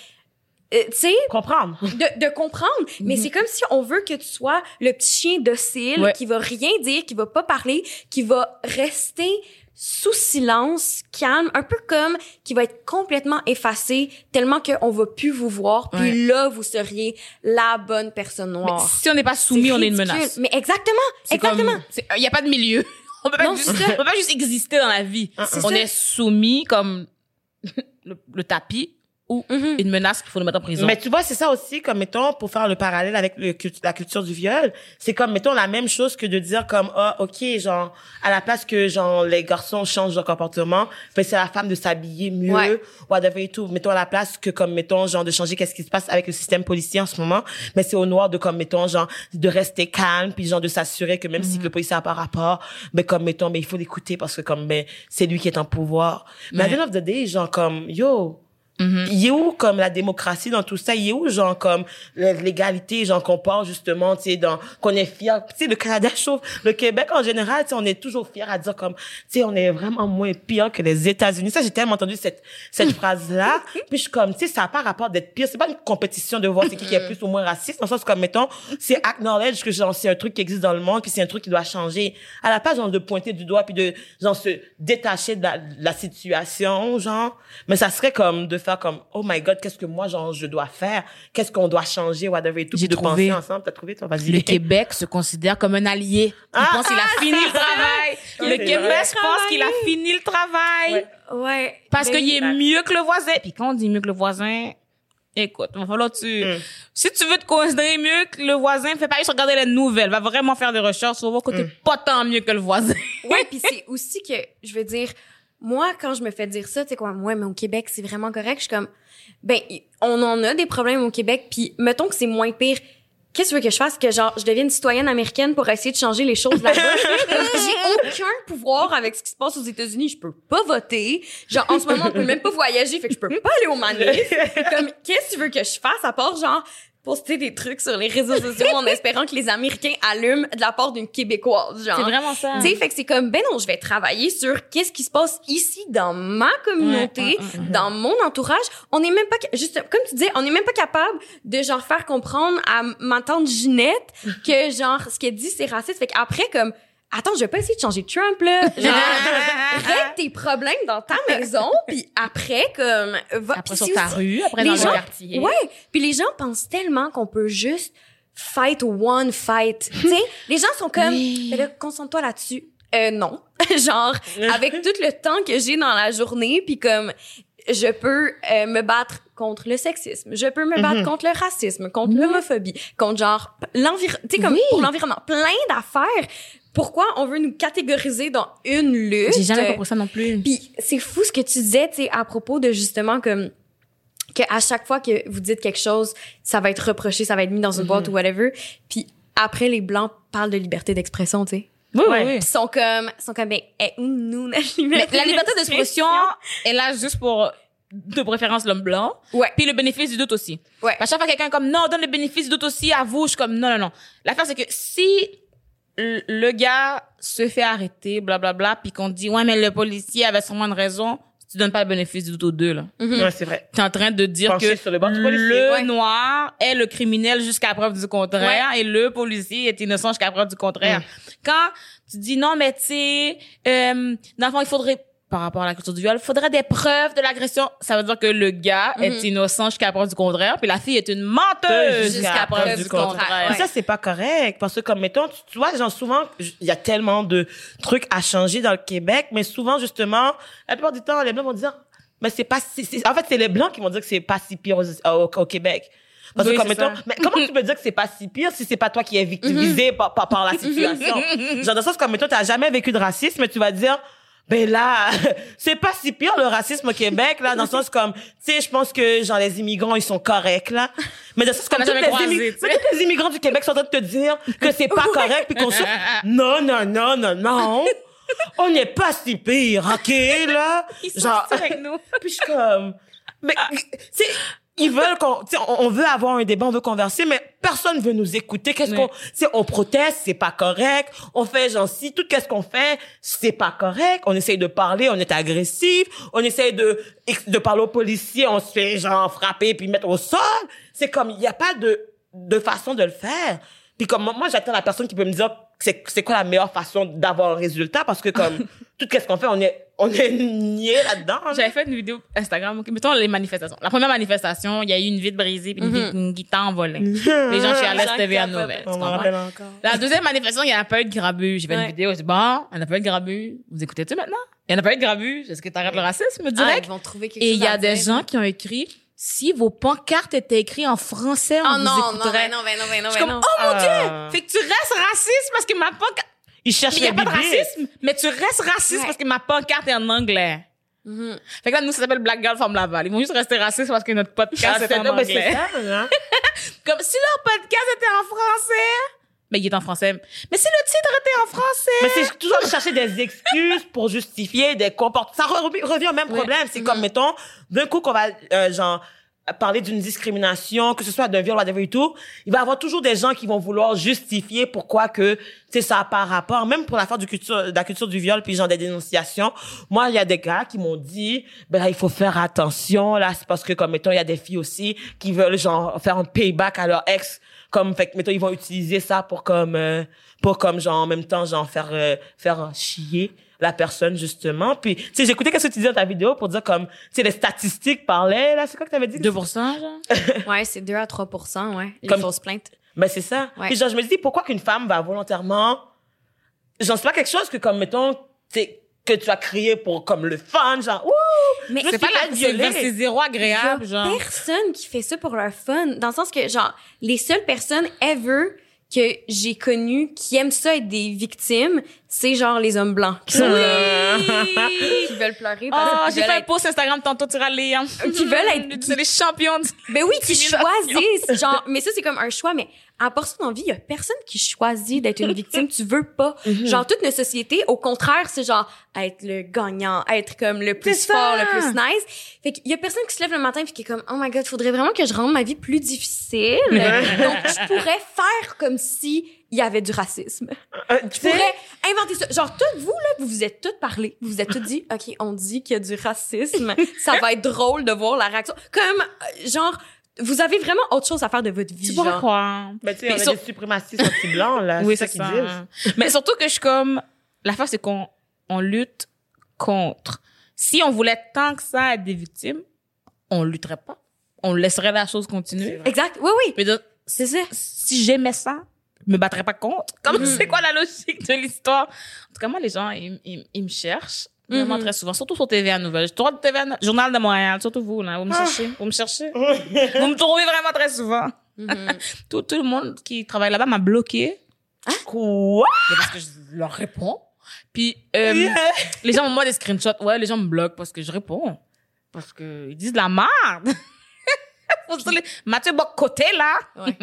euh, tu sais, Comprendre. de, de comprendre. Mais c'est comme si on veut que tu sois le petit chien docile Ouais. qui va rien dire, qui va pas parler, qui va rester sous silence, calme, un peu comme qui va être complètement effacé tellement qu'on va plus vous voir. Puis Ouais. là, vous seriez la bonne personne Mais noire. si on n'est pas soumis, on est une menace. Mais exactement, exactement. Il n'y a pas de milieu. On peut pas, Non, juste, on peut pas juste exister dans la vie. On ça. est soumis comme le, le tapis ou Mhm. une menace qu'il faut nous mettre en prison. Mais tu vois, c'est ça aussi, comme, mettons, pour faire le parallèle avec le la culture du viol, c'est comme, mettons, la même chose que de dire comme, ah, ok, genre, à la place que, genre, les garçons changent leur comportement, ben, c'est à la femme de s'habiller mieux, Ouais. whatever et tout. Mettons, à la place que, comme, mettons, genre, de changer qu'est-ce qui se passe avec le système policier en ce moment, mais c'est au noir de, comme, mettons, genre, de rester calme, puis genre, de s'assurer que même si le policier a pas rapport, ben, comme, mettons, mais il faut l'écouter parce que, comme, ben, c'est lui qui est en pouvoir. Mais à the end of the day, genre, comme, yo, Mhm. il est où comme la démocratie dans tout ça? Il est où genre comme l'égalité genre qu'on parle justement tu sais dans qu'on est fier? Tu sais le Canada chauffe le Québec en général tu sais on est toujours fier à dire comme tu sais on est vraiment moins pire que les États-Unis. Ça j'ai tellement entendu cette cette phrase là puis je suis comme tu sais ça a pas rapport d'être pire. C'est pas une compétition de voir c'est qui qui est plus ou moins raciste dans le sens comme mettons c'est acknowledge que genre c'est un truc qui existe dans le monde puis c'est un truc qui doit changer. À la place genre de pointer du doigt puis de genre se détacher de la, de la situation genre mais ça serait comme de faire comme oh my god qu'est-ce que moi genre je dois faire? Qu'est-ce qu'on doit changer whatever et tout? J'ai puis de trouvé. penser ensemble t'as trouvé toi? Vas-y Le Québec se considère comme un allié. Il Ah, pense qu'il a fini le travail. Le Québec pense qu'il a fini le travail. Ouais. Ouais. Parce Ben qu'il est mieux que le voisin. Puis quand on dit mieux que le voisin, écoute, va falloir que tu... Mm. Si tu veux te considérer mieux que le voisin, fais pas juste regarder les nouvelles. Va vraiment faire des recherches. Tu vas voir que t'es pas tant mieux que le voisin. Ouais, puis c'est aussi que, je veux dire, moi, quand je me fais dire ça, tu sais quoi, ouais, mais au Québec, c'est vraiment correct, je suis comme, ben, on en a des problèmes au Québec, puis mettons que c'est moins pire. Qu'est-ce que tu veux que je fasse? Que genre, je devienne citoyenne américaine pour essayer de changer les choses là-bas? J'ai aucun pouvoir avec ce qui se passe aux États-Unis. Je peux pas voter. Genre, en ce moment, on peut même pas voyager, fait que je peux pas aller au manif. Comme, qu'est-ce que tu veux que je fasse à part genre, poster des trucs sur les réseaux sociaux en espérant que les Américains allument de la part d'une Québécoise, genre. vraiment ça. Tu sais, fait que c'est comme, ben non, je vais travailler sur qu'est-ce qui se passe ici dans ma communauté, Ouais, dans mon entourage. On n'est même pas, juste, comme tu disais, on n'est même pas capable de genre faire comprendre à ma tante Ginette que genre, ce qu'elle dit, c'est raciste. Fait qu'après, comme, attends, je vais pas essayer de changer Trump, là. Genre, règle tes problèmes dans ta maison, puis après, comme, va, Après sur ta rue, après dans gens- le quartier. Ouais, puis les gens pensent tellement qu'on peut juste fight one fight. tu sais, les gens sont comme Oui. mais là concentre-toi là-dessus. Euh non. Genre avec tout le temps que j'ai dans la journée puis comme je peux euh, me battre contre le sexisme, je peux me battre contre le racisme, contre l'homophobie, contre genre l'environnement, tu sais comme Oui. pour l'environnement, plein d'affaires. Pourquoi on veut nous catégoriser dans une lutte? J'ai jamais compris ça non plus. puis c'est fou ce que tu disais, tu sais, à propos de justement comme que à chaque fois que vous dites quelque chose, ça va être reproché, ça va être mis dans une boîte ou whatever. Puis après, les blancs parlent de liberté d'expression, tu sais. Oui, Ouais. oui. Ils sont comme, ils sont comme, ben, eh, où nous, la liberté la liberté d'expression? est là juste pour, de préférence, l'homme blanc. Ouais. Puis le bénéfice du doute aussi. Ouais. À chaque fois, quelqu'un est comme, non, donne le bénéfice du doute aussi à vous. Je suis comme, non, non, non. L'affaire, c'est que si le gars se fait arrêter, blablabla, puis qu'on dit, ouais, mais le policier avait sûrement une raison, tu donnes pas le bénéfice du doute aux deux, là. Ouais, c'est vrai. T'es en train de dire Pencher que sur le bord du policier, le ouais. noir est le criminel jusqu'à preuve du contraire et le policier est innocent jusqu'à preuve du contraire. Quand tu dis non, mais tu sais, euh, dans le fond, il faudrait par rapport à la culture du viol, il faudrait des preuves de l'agression. Ça veut dire que le gars est innocent jusqu'à preuve du contraire, puis la fille est une menteuse Jusqu'à preuve preuve du du contraire. contraire. Mais ça, c'est pas correct. Parce que, comme, mettons, tu, tu vois, genre, souvent, il y a tellement de trucs à changer dans le Québec, mais souvent, justement, la plupart du temps, les Blancs vont dire, mais c'est pas si, si- en fait, c'est les Blancs qui vont dire que c'est pas si pire au, au, au Québec. Parce Oui, que, comme, c'est mettons, ça. mais comment tu peux dire que c'est pas si pire si c'est pas toi qui es victimisé par, par, par la situation? Genre, dans le sens, comme, mettons, t'as jamais vécu de racisme, mais tu vas dire, ben là, c'est pas si pire le racisme au Québec, là, dans le sens comme, tu sais, je pense que, genre, les immigrants, ils sont corrects, là. Mais dans le sens comme, tous les, croisé, mais tous les immigrants du Québec sont en train de te dire que c'est pas correct puis qu'on souffre. Non, non, non, non, non. On n'est pas si pire, OK, là? Genre, avec nous. puis je suis comme, mais, tu sais, ils veulent qu'on, tu sais, on, on veut avoir un débat, on veut converser, mais personne veut nous écouter. Qu'est-ce Oui. qu'on, tu sais, on proteste, c'est pas correct. On fait si, tout qu'est-ce qu'on fait, c'est pas correct. On essaye de parler, on est agressif. On essaye de, de parler aux policiers, on se fait genre frapper puis mettre au sol. C'est comme, il y a pas de, de façon de le faire. Puis comme moi, j'attends la personne qui peut me dire c'est c'est quoi la meilleure façon d'avoir un résultat parce que comme tout qu'est-ce qu'on fait, on est on est nié là-dedans. là. J'avais fait une vidéo Instagram. ok, Mettons les manifestations. La première manifestation, il y a eu une vitre brisée puis une, vitre- une guitare envolée. Les gens chez Alès TV à. Nouvelle. On m'en comprends? rappelle encore. La deuxième manifestation, il n'y en a pas eu de grabuge. J'ai fait une Ouais. vidéo, j'ai dit, bon, il n'y en a pas eu de grabuge. Vous écoutez-tu maintenant? Il n'y en a pas eu de grabuge. Est-ce que tu arrêtes le racisme Ah, direct? ils vont trouver quelque Et il y a des gens qui ont écrit, si vos pancartes étaient écrites en français, on Oh vous non, non, écouterait. ben non, ben non, ben non, Je suis ben comme, non. oh mon Ah. dieu! Fait que tu restes raciste parce que ma pancarte, Ils cherchent il n'y a pas de racisme, mais tu restes raciste Ouais. parce que ma pancarte est en anglais. Mhm. Fait que là, nous, ça s'appelle Black Girl from Laval. Ils vont juste rester racistes parce que notre podcast Ah, est en non, mais anglais. ça, hein? Comme si leur podcast était en français. Mais il est en français. Mais si le titre était en français. Mais c'est toujours de chercher des excuses pour justifier des comportements. Ça re- revient au même problème. C'est comme, mettons, d'un coup qu'on va, euh, genre, parler d'une discrimination, que ce soit d'un viol, whatever et tout, il va y avoir toujours des gens qui vont vouloir justifier pourquoi que, tu sais, ça n'a pas rapport. Même pour l'affaire du culture, de la culture du viol, puis genre des dénonciations. Moi, il y a des gars qui m'ont dit, ben là, il faut faire attention, là, c'est parce que, comme, mettons, il y a des filles aussi qui veulent, genre, faire un payback à leur ex comme fait que mettons ils vont utiliser ça pour comme euh, pour comme genre en même temps genre faire euh, faire chier la personne justement puis tu sais j'écoutais qu'est-ce que tu disais dans ta vidéo pour dire comme tu sais les statistiques parlaient là c'est quoi que t'avais dit? 2%, genre? Ouais, c'est 2 à 3 ouais, les Comme- fausses plaintes. ben c'est ça Ouais. puis genre je me dis pourquoi qu'une femme va volontairement genre c'est pas quelque chose que comme mettons tu sais que tu as créé pour comme le fun genre ouh Mais C'est pas la violer. c'est zéro Il y a agréable, genre. personne qui fait ça pour leur fun. Dans le sens que, genre, les seules personnes ever que j'ai connues qui aiment ça être des victimes, c'est genre les hommes blancs. Qui, sont qui veulent pleurer parce Oh, j'ai fait un post Instagram tantôt, tu râler, hein. Qui veulent être- C'est les champions du... Ben oui, qui choisissent. Genre, mais ça, c'est comme un choix. Mais à part ça, dans la vie, il y a personne qui choisit d'être une victime. tu veux pas. Genre, toute notre société, au contraire, c'est genre être le gagnant, être comme le plus fort, le plus nice. Fait qu'il y a personne qui se lève le matin et qui est comme, oh my god, faudrait vraiment que je rende ma vie plus difficile. Donc, je pourrais faire comme si il y avait du racisme. Euh, tu pourrais inventer ça. Genre, toutes vous, là, vous vous êtes toutes parlé. Vous vous êtes toutes dit, OK, on dit qu'il y a du racisme. Ça va être drôle de voir la réaction. Comme, euh, genre, vous avez vraiment autre chose à faire de votre vie. Tu pourrais croire. ben, tu sais on a sur- des suprémacistes anti-blancs là Oui, c'est ça ça. qu'ils disent Mais surtout que je suis comme... L'affaire, c'est qu'on on lutte contre. Si on voulait tant que ça être des victimes, on lutterait pas. On laisserait la chose continuer. Exact. Oui, oui. Mais C'est ça. si j'aimais ça, je me battrais pas contre. Comme Mhm. c'est quoi la logique de l'histoire? En tout cas, moi, les gens, ils, ils, ils me cherchent vraiment Mhm. très souvent, surtout sur TVA Nouvelles. Je trouve TVA, Journal de Montréal, surtout vous là, vous me cherchez, vous me cherchez, vous me trouvez vraiment très souvent. Mhm. Tout, tout le monde qui travaille là-bas m'a bloqué quoi? Mais parce que je leur réponds. Puis euh, les gens m'envoient des screenshots. Ouais, les gens me bloquent parce que je réponds. Parce que ils disent de la merde. Mathieu Bocoté, là. Ouais.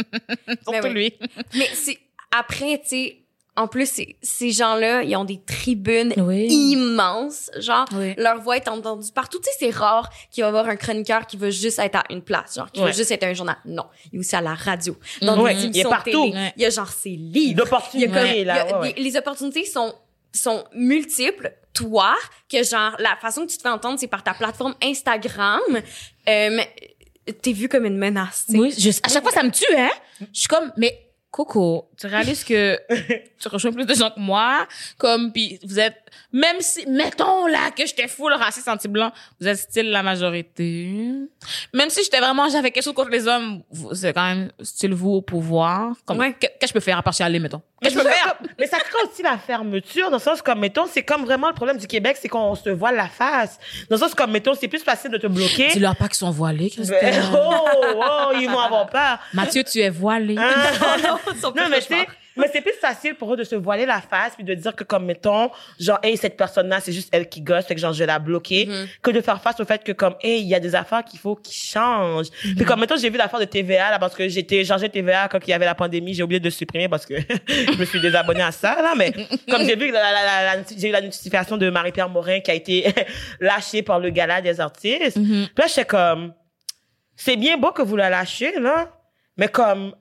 Surtout Ben lui. Mais c'est après, tu sais, en plus, c'est- ces gens-là, ils ont des tribunes Oui. immenses. Genre, Oui. leur voix est entendue partout. Tu sais, c'est rare qu'il va y avoir un chroniqueur qui veut juste être à une place. Genre, qui Ouais. veut juste être à un journal. Non. Il est aussi à la radio. Dans Ouais, des il est partout. télé. Ouais. Il y a genre ses livres. Il y a L'opportunité, comme, il y a là, les opportunités sont, sont multiples. Toi, que genre, la façon que tu te fais entendre, c'est par ta plateforme Instagram. Euh, t'es vu comme une menace, tu sais. Oui, je, à chaque fois, ça me tue, hein? Je suis comme, mais Coco, tu réalises que tu rejoins plus de gens que moi, comme, puis vous êtes, même si, mettons là que j'étais full raciste anti-blanc, vous êtes style la majorité. Même si j'étais vraiment, j'avais quelque chose contre les hommes, c'est quand même style vous au pouvoir. Comme, Ouais. qu'est-ce que je peux faire à part chialer, mettons? Mais, Qu'est-ce que je peux faire? mais ça crée aussi la fermeture, dans le sens comme, mettons, c'est comme vraiment le problème du Québec, c'est qu'on se voile la face. Dans le sens comme, mettons, c'est plus facile de te bloquer. Dis-leur pas qu'ils sont voilés, Christelle. Ben, oh, oh, ils vont avoir peur. Mathieu, tu es voilé. Son Non, mais tu sais, mais c'est plus facile pour eux de se voiler la face puis de dire que comme mettons genre hey cette personne là c'est juste elle qui gosse fait que genre je vais la bloquer Mhm. que de faire face au fait que comme hey il y a des affaires qu'il faut qu'ils changent Mhm. puis comme mettons j'ai vu l'affaire de TVA là parce que j'étais changé TVA quand il y avait la pandémie j'ai oublié de supprimer parce que je me suis désabonné à ça là mais comme j'ai vu j'ai eu la notification de Marie-Pierre Morin qui a été lâchée par le gala des artistes Mhm. puis là j'étais comme c'est bien beau que vous la lâchez là mais comme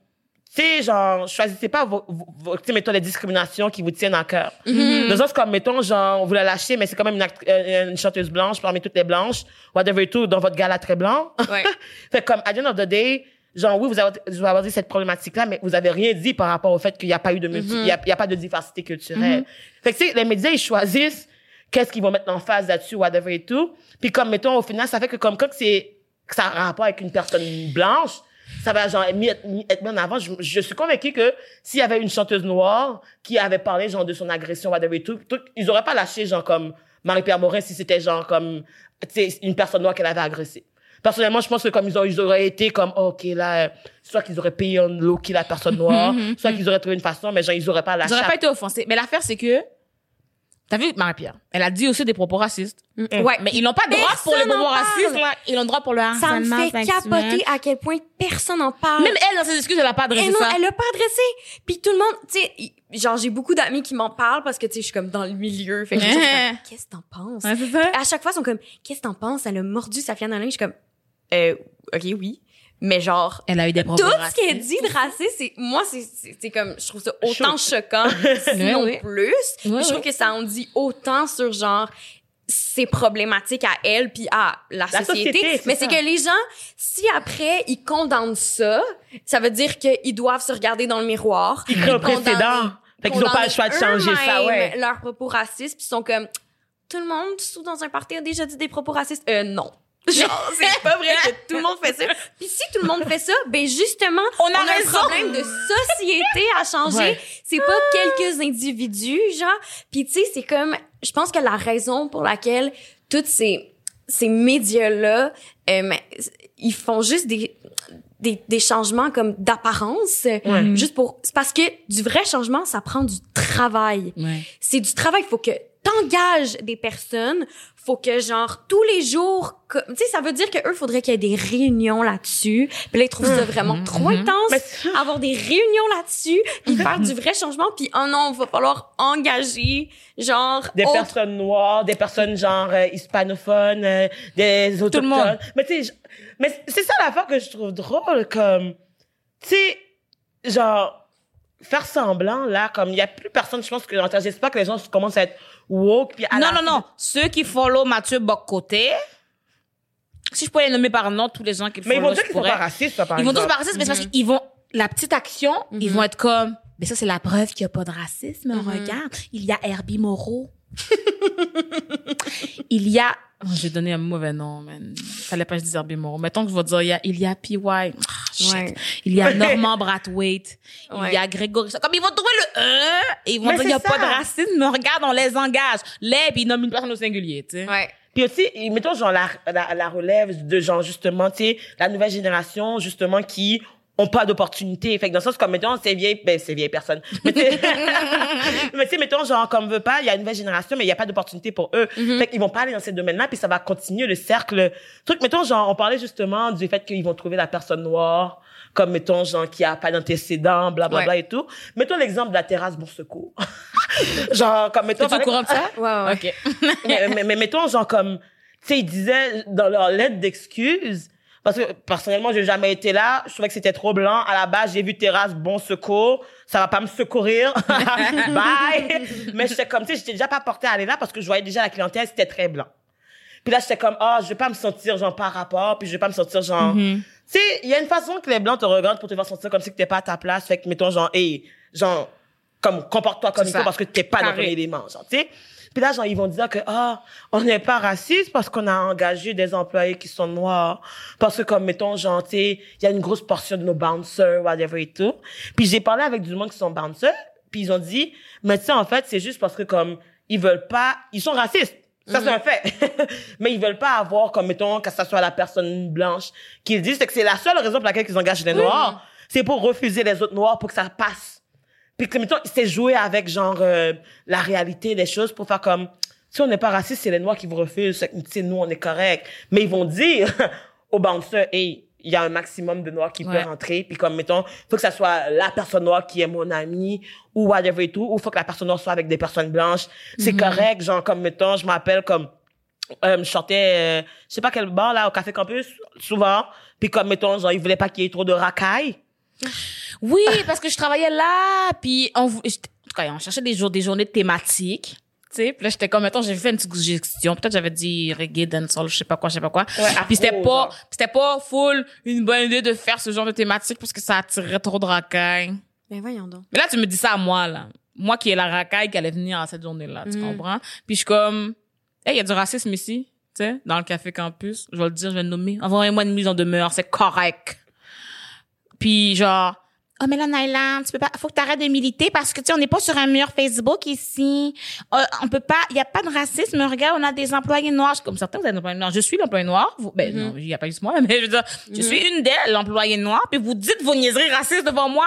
tu sais, genre, choisissez pas vos, vos, mettons, les discriminations qui vous tiennent à cœur. Mhm. Dans le sens comme, mettons, genre, vous la lâchez, mais c'est quand même une, euh, une chanteuse blanche parmi toutes les blanches, whatever et tout, dans votre gala très blanc. Ouais. fait comme, at the end of the day, genre, oui, vous avez, vous avez cette problématique-là, mais vous avez rien dit par rapport au fait qu'il n'y a pas eu de multi, il a, il y a pas de diversité culturelle. Fait que, tu sais, les médias, ils choisissent qu'est-ce qu'ils vont mettre en phase là-dessus, whatever et tout. Puis comme, mettons, au final, ça fait que comme, quand c'est, que ça a un rapport avec une personne blanche, ça va genre être mis, mis- être mis en avant. Je, je suis convaincue que s'il y avait une chanteuse noire qui avait parlé genre de son agression, whatever tout, tout ils auraient pas lâché genre comme Marie-Pierre Morin si c'était genre comme, une personne noire qu'elle avait agressée. Personnellement, je pense que comme ils, ont, ils auraient été comme, oh, ok, là, soit qu'ils auraient payé un low qui la personne noire, soit qu'ils auraient trouvé une façon, mais genre, ils auraient pas lâché. J'aurais pas été offensée. Mais l'affaire, c'est que, t'as vu? Marie-Pierre? Elle a dit aussi des propos racistes. Ouais. Mais ils n'ont pas droit pour les propos racistes, là. Ils ont le droit pour le Ça me harcèlement fait sexuel. capoter à quel point personne n'en parle. Même elle, dans ses excuses, elle a pas adressé Et non, ça. elle l'a pas adressé. Puis tout le monde, tu sais, genre j'ai beaucoup d'amis qui m'en parlent parce que tu sais, je suis comme dans le milieu. Fait que qu'est-ce que t'en penses? Ouais, ça. À chaque fois, ils sont comme, qu'est-ce que t'en penses? Elle a mordu sa fienne dans la langue. Je suis comme, euh, ok, oui, mais genre. Elle a eu des propos Tout ce racistes. qu'elle dit de raciste, c'est moi, c'est c'est c'est comme je trouve ça autant choquant, sinon ouais. plus. Je trouve que ça en dit autant sur genre ses problématiques à elle puis à la, La société. société, c'est Mais c'est que les gens, si après ils condamnent ça, ça veut dire qu'ils doivent se regarder dans le miroir. Ils condamner- précédent. Fait qu'ils ont pas le choix de changer ça, ouais. Leurs propos racistes, puis ils sont comme tout le monde sous dans un party a déjà dit des propos racistes. Euh non. Genre, c'est pas vrai que tout le monde fait ça. Puis si tout le monde fait ça, ben justement, On a un problème de société à changer. Ouais. C'est pas quelques individus, genre. Puis tu sais, c'est comme, je pense que la raison pour laquelle toutes ces ces médias-là, euh, ils font juste des des, des changements comme d'apparence, Ouais. juste pour, c'est parce que du vrai changement, ça prend du travail Ouais. c'est du travail. Faut que t'engages des personnes. Faut que genre tous les jours, tu sais, ça veut dire que eux faudrait qu'il y ait des réunions là-dessus. Puis là ils trouvent ça vraiment trop intense. Mais- Avoir des réunions là-dessus, puis faire du vrai changement. Puis oh non, va falloir engager genre des autre- personnes noires, des personnes genre euh, hispanophones, euh, des autochtones. monde. Mais tu sais, mais c'est ça l'affaire que je trouve drôle, comme, tu sais, genre, faire semblant, là, comme, il y a plus personne, je pense que, j'espère que les gens commencent à être woke, puis à Non, la- non, non. Ceux qui follow Mathieu Bocoté, si je pouvais les nommer par nom, tous les gens qui Mais ils vont dire qu'ils sont pas racistes, ça, par Ils vont dire exemple. que c'est pas raciste, mais c'est parce qu'ils vont, la petite action, ils vont être comme, mais ça, c'est la preuve qu'il n'y a pas de racisme. Regarde, il y a Herbie Moreau. il y a, oh, j'ai donné un mauvais nom, man. Fallait pas que je dise Herbie Moreau. Mettons que je vais dire, il y a, il y a PY. Ah, shit. Ouais. Il y a Normand Brathwaite. Il Ouais. y a Grégory. Comme ils vont trouver le E, et ils vont Mais dire, il y a pas de racisme, mais regarde, on les engage. Les, puis ils nomment une personne au singulier, tu sais. Ouais. Puis aussi, mettons genre la, la, la relève de genre justement, tu sais, la nouvelle génération justement qui ont pas d'opportunité. Fait que dans le sens comme mettons ces vieilles ben ces vieilles personnes. Mais tu sais tu mettons genre comme veut pas, il y a une nouvelle génération mais il y a pas d'opportunité pour eux. Fait qu'ils vont pas aller dans ces domaines-là puis ça va continuer le cercle truc mettons genre on parlait justement du fait qu'ils vont trouver la personne noire comme mettons genre qui a pas d'antécédents bla bla et tout. Mettons l'exemple de la terrasse Bon Secours. genre comme mettons T'es au courant de ça? Ouais, ouais. Ok. mais, mais, mais mettons, genre, comme, tu sais, ils disaient dans leur lettre d'excuses, parce que personnellement, j'ai jamais été là, je trouvais que c'était trop blanc. À la base, j'ai vu terrasse, bon secours, ça va pas me secourir. Bye! Mais j'étais comme, tu sais, j'étais déjà pas portée à aller là parce que je voyais déjà la clientèle, c'était très blanc. Puis là, j'étais comme, ah, je vais pas me sentir, genre, par rapport, puis je vais pas me sentir, genre, tu sais, il y a une façon que les blancs te regardent pour te faire sentir comme si que t'es pas à ta place. Fait que, mettons, genre, hey, genre, comme, comporte-toi comme il faut ça. parce que t'es pas dans ton Carré. élément, genre, tu sais. Puis là, genre, ils vont dire que, ah, on n'est pas raciste parce qu'on a engagé des employés qui sont noirs. Parce que, comme, mettons, genre, il y a une grosse portion de nos bouncers, whatever et tout. Puis j'ai parlé avec du monde qui sont bouncers, puis ils ont dit, mais tu sais, en fait, c'est juste parce que, comme, ils veulent pas, ils sont racistes. Ça, c'est un fait. mais ils veulent pas avoir, comme, mettons, que ça soit la personne blanche qui le dit. C'est que c'est la seule raison pour laquelle ils engagent les noirs. C'est pour refuser les autres noirs pour que ça passe. Puis que, mettons, c'est jouer avec, genre, euh, la réalité des choses pour faire comme, si on n'est pas raciste, c'est les noirs qui vous refusent. Tu nous, on est correct. Mais ils vont dire aux bouncers, hey, il y a un maximum de noirs qui Ouais. peuvent rentrer. Puis comme, mettons, faut que ça soit la personne noire qui est mon ami ou whatever et tout. Ou faut que la personne noire soit avec des personnes blanches. C'est correct. Genre, comme, mettons, je m'appelle comme, euh, je sortais, euh, je sais pas quel bar, là, au Café Campus, souvent. Puis comme, mettons, genre, ils voulaient pas qu'il y ait trop de racailles. Oui, parce que je travaillais là, puis on, en tout cas, on cherchait des jours, des journées thématiques. Tu sais, puis là, j'étais comme, mettons, j'ai fait une petite suggestion. Peut-être j'avais dit reggae, dancehall, je sais pas quoi, je sais pas quoi. Ouais, puis c'était pas, c'était pas full une bonne idée de faire ce genre de thématique parce que ça attirerait trop de racailles. Ben voyons donc. Mais là, tu me dis ça à moi, là. Moi qui est la racaille qui allait venir à cette journée-là, tu Mhm. comprends? Puis je suis comme, hey, il y a du racisme ici, tu sais, dans le café campus. Je vais le dire, je vais le nommer. Envoyez-moi une mise en demeure, c'est correct. Puis genre, oh mais là, Naila, tu peux pas, faut que t'arrêtes de militer parce que tu sais, on n'est pas sur un mur Facebook ici. Euh, on peut pas, il y a pas de racisme. Regarde, on a des employés noirs. Comme certains, vous êtes employés noirs. Je suis l'employé noir. Vous- ben non, il y a pas juste moi, mais je veux dire, je suis une d'elles, l'employé noir. Puis vous dites vos niaiseries racistes devant moi.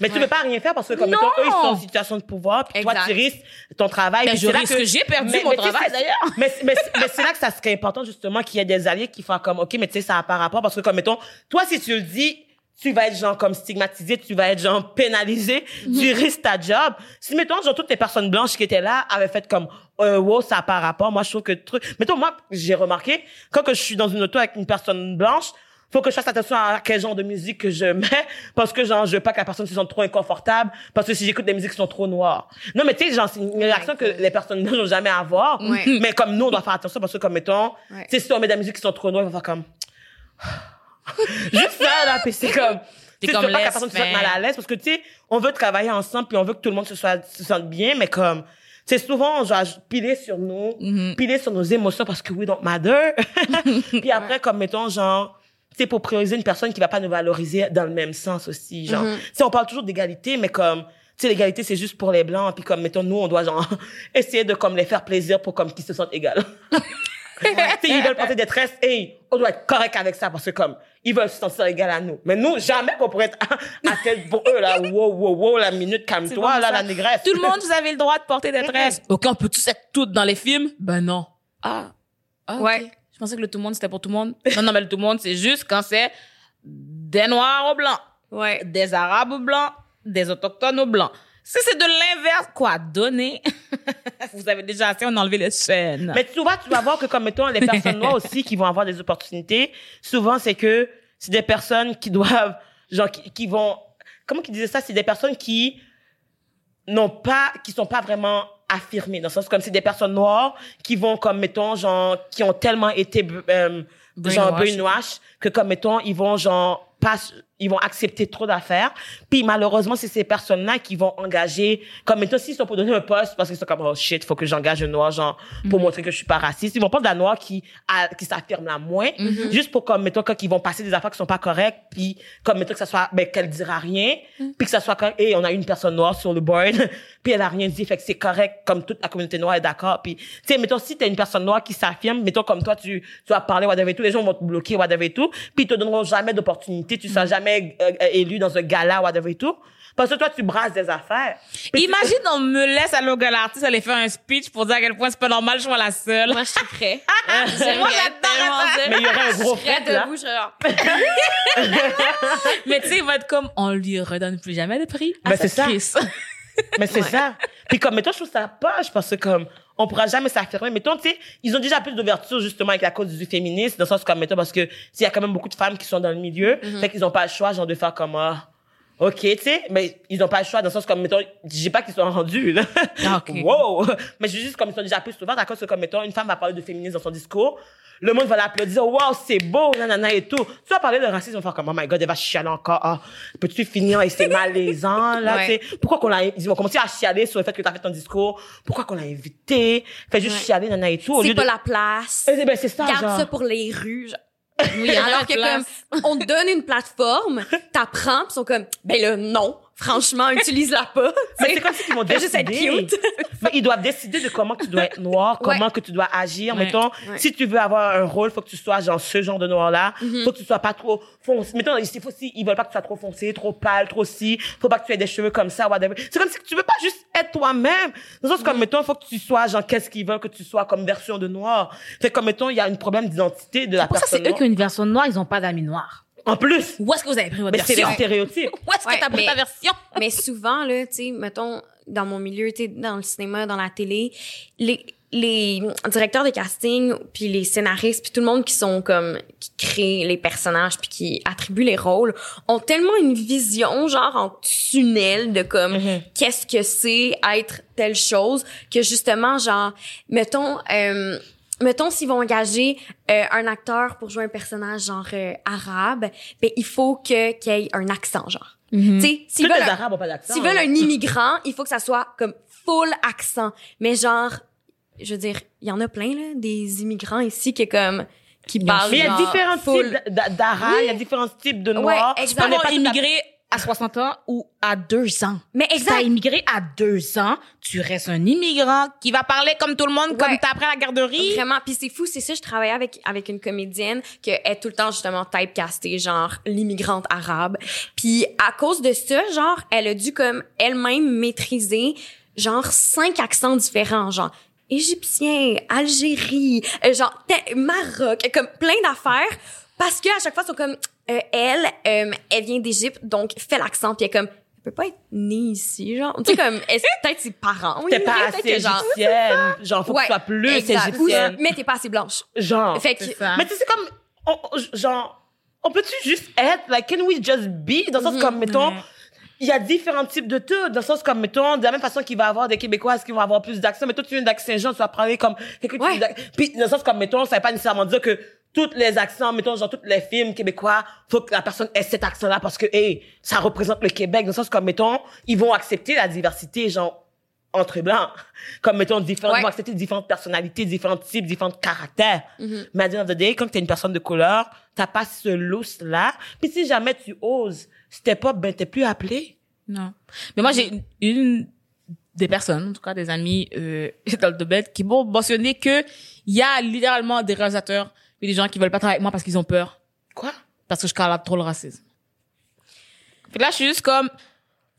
Mais tu peux pas rien faire parce que, comme, mettons, eux, ils sont en situation de pouvoir, puis toi, tu risques ton travail. Ben, je risque, j'ai perdu mon tu travail, d'ailleurs. Mais, mais, mais c'est là que ça serait important, justement, qu'il y ait des alliés qui font comme, OK, mais tu sais, ça n'a pas rapport parce que, comme, mettons, toi, si tu le dis, tu vas être, genre, comme stigmatisé, tu vas être, genre, pénalisé, Mhm. tu risques ta job. Si, mettons, genre, toutes les personnes blanches qui étaient là avaient fait comme, euh, wow, ça n'a pas rapport, moi, je trouve que truc, mettons, moi, j'ai remarqué, quand que je suis dans une auto avec une personne blanche, faut que je fasse attention à quel genre de musique que je mets parce que genre je veux pas que la personne se sente trop inconfortable parce que si j'écoute des musiques qui sont trop noires non mais tu sais genre c'est une réaction que les personnes blanches n'ont jamais à avoir Ouais. mais comme nous on doit faire attention parce que comme mettons Ouais. tu sais si on met des musiques qui sont trop noires ils vont faire comme juste ça là puis c'est comme T'es tu sais, comme tu veux pas que la personne se sente mal à l'aise parce que tu sais on veut travailler ensemble puis on veut que tout le monde se soit se sente bien mais comme c'est souvent genre piler sur nous Mhm. piler sur nos émotions parce que we don't matter puis après comme mettons genre c'est pour prioriser une personne qui va pas nous valoriser dans le même sens aussi genre Mhm. tu sais on parle toujours d'égalité mais comme tu sais l'égalité c'est juste pour les blancs puis comme mettons nous on doit genre essayer de comme les faire plaisir pour comme qu'ils se sentent égales tu sais ils veulent porter des tresses et on doit être correct avec ça parce que comme ils veulent se sentir égal à nous mais nous jamais qu'on pourrait être à, à tête pour eux là wow wow wow la minute calme-toi bon, là ça. la négresse Tout le monde, vous avez le droit de porter des tresses. Ok, on peut tous être toutes dans les films? Ben non. Ah. Ah. Ouais. Je pensais que le tout le monde, c'était pour tout le monde. Non, non, mais le tout le monde, c'est juste quand c'est des Noirs aux Blancs, Ouais. des Arabes aux Blancs, des Autochtones aux Blancs. Si c'est de l'inverse, quoi, donner? vous avez déjà assez, on a enlevé les chaînes. Mais souvent, tu vas voir que comme mettons les personnes noires aussi qui vont avoir des opportunités, souvent c'est que c'est des personnes qui doivent genre qui, qui vont comment qu'ils disaient ça, c'est des personnes qui n'ont pas qui sont pas vraiment affirmées dans le sens comme c'est des personnes noires qui vont comme mettons genre qui ont tellement été euh, genre Brainwash. brainwash que comme mettons ils vont genre pas ils vont accepter trop d'affaires. Puis malheureusement c'est ces personnes là qui vont engager comme mettons s'ils sont pour donner un poste parce qu'ils sont comme oh shit faut que j'engage un noir genre pour montrer que je suis pas raciste. Ils vont prendre la noire qui a, qui s'affirme la moins juste pour comme mettons quand ils vont passer des affaires qui sont pas correctes puis comme mettons que ça soit ben qu'elle dira rien puis que ça soit comme et on a une personne noire sur le board puis elle a rien dit fait que c'est correct comme toute la communauté noire est d'accord puis tu sais mettons si t'es une personne noire qui s'affirme mettons comme toi tu tu vas parler whatever et tout les gens vont te bloquer whatever et tout puis ils te donneront jamais d'opportunité tu seras jamais jamais euh, élu dans un gala, whatever et tout. Parce que toi, tu brasses des affaires. Puis tu- Imagine, on me laisse aller au gala l'artiste aller faire un speech pour dire à quel point c'est pas normal, je suis la seule. Moi, je suis prêt. Moi, j'adore ça. Mais il y aurait un gros Je serais fret, là. debout, je Mais tu sais, il va être comme, on lui redonne plus jamais de prix. à Ben, c'est cette ça. Mais c'est ça. Puis comme, mettons, je trouve ça poche parce que comme, on pourra jamais s'affirmer. Mettons, tu sais, ils ont déjà plus d'ouverture justement avec la cause du féminisme, dans le sens comme, mettons, parce que s'il y a quand même beaucoup de femmes qui sont dans le milieu, Mhm. fait qu'ils ont pas le choix, genre, de faire comme, ah, OK, tu sais, mais ils ont pas le choix dans le sens comme, mettons, je dis pas qu'ils sont rendus, là. Ah, ok. wow! Mais je dis juste comme ils sont déjà plus ouverts, à cause que, comme, mettons, une femme va parler de féminisme dans son discours, le monde va l'applaudir, wow, c'est beau, nanana et tout. Tu vas parler de racisme, on va faire comme, oh my god, elle va chialer encore, ah, peux-tu finir? Et c'est malaisant, là, Ouais. tu sais. Pourquoi qu'on l'a, ils vont commencer à chialer sur le fait que t'as fait ton discours, pourquoi qu'on l'a invité, fait juste Ouais. chialer, nanana et tout. c'est pas de- la place. Eh ben, c'est ça, Garde genre. ça pour les rues. genre. Oui, Alors que place. comme on te donne une plateforme, t'apprends, pis ils sont comme ben là non, franchement utilise-la pas. Mais c'est comme si ils vont décider. être cute. Mais ils doivent décider de comment tu dois être noir, Ouais. comment que tu dois agir. Ouais. Mettons, Ouais. si tu veux avoir un rôle, faut que tu sois genre ce genre de noir-là. Mhm. Faut que tu sois pas trop foncé. Mettons, il faut si ils veulent pas que tu sois trop foncé, trop pâle, trop si. Faut pas que tu aies des cheveux comme ça, whatever. C'est comme si tu veux pas juste être toi-même. Dans le sens comme, mettons, faut que tu sois genre, qu'est-ce qu'ils veulent que tu sois comme version de noir. Fait comme, mettons, il y a un problème d'identité de la Pour ça, personne c'est eux qui ont une version noire, ils ont pas d'amis noirs. En plus. Où est-ce que vous avez pris votre Mais c'est version? les stéréotypes. Où est-ce que t'as pris mais- ta version? Mais souvent là, tu sais, mettons dans mon milieu, tu sais, dans le cinéma, dans la télé, les les directeurs de casting puis les scénaristes puis tout le monde qui sont comme qui créent les personnages puis qui attribuent les rôles ont tellement une vision genre en tunnel de comme Mhm. qu'est-ce que c'est être telle chose que justement genre mettons euh, mettons s'ils vont engager euh, un acteur pour jouer un personnage genre euh, arabe ben il faut que qu'il y ait un accent genre tu sais s'ils veulent un- pas d'accent. s'ils veulent un immigrant il faut que ça soit comme full accent mais genre je veux dire il y en a plein là des immigrants ici qui est comme qui parlent Mais il y a différents full- types d'a- d'Arabes, il y a différents types de Ouais, noirs. exact. On n'est Pas à- immigré à 60 ans ou à 2 ans. mais Si t'as exact immigré à 2 ans, tu restes un immigrant qui va parler comme tout le monde, comme Ouais. t'as appris à la garderie. Vraiment, puis c'est fou, c'est ça, je travaillais avec avec une comédienne qui est tout le temps justement typecastée genre l'immigrante arabe. Puis à cause de ça, genre elle a dû comme elle-même maîtriser genre cinq accents différents, genre égyptien, Algérie, euh, genre Maroc, comme plein d'affaires parce que à chaque fois ils sont comme euh, elle euh, elle vient d'Égypte donc fait l'accent puis elle est comme elle peut pas être née ici genre tu sais comme est-ce que peut-être ses parents? T'es pas assez que genre égyptienne. Genre, faut que tu sois plus exact. Ou- égyptienne. mais t'es pas assez blanche Genre. fait que. Mais tu sais, c'est comme, on- on- genre, on peut-tu juste être, like, can we just be? Dans le sens Mhm. comme, mettons, Ouais. il y a différents types de tout. Dans le sens comme, mettons, de la même façon qu'il va y avoir des Québécoises qui vont avoir plus d'accent? Mettons, tu viens d'accent-Jean, tu vas parler comme, Puis, dans le sens comme, mettons, ça veut pas nécessairement dire que tous les accents, mettons, genre, tous les films québécois, faut que la personne ait cet accent-là parce que, hey, ça représente le Québec. Dans le sens comme, mettons, ils vont accepter la diversité, genre, entre blancs. Comme, mettons, différents, Ouais. ils vont accepter différentes personnalités, différents types, différents caractères. Mhm. Mais à the end of the day, quand t'es une personne de couleur, t'as pas ce lousse-là. Puis si jamais tu oses step up, ben t'es plus appelé. Non. Mais moi, j'ai une, une des personnes, en tout cas des amis euh, dans le domaine, qui m'ont mentionné que il y a littéralement des réalisateurs et des gens qui veulent pas travailler avec moi parce qu'ils ont peur, Quoi? parce que je cale trop le racisme. Fait que là, je suis juste comme,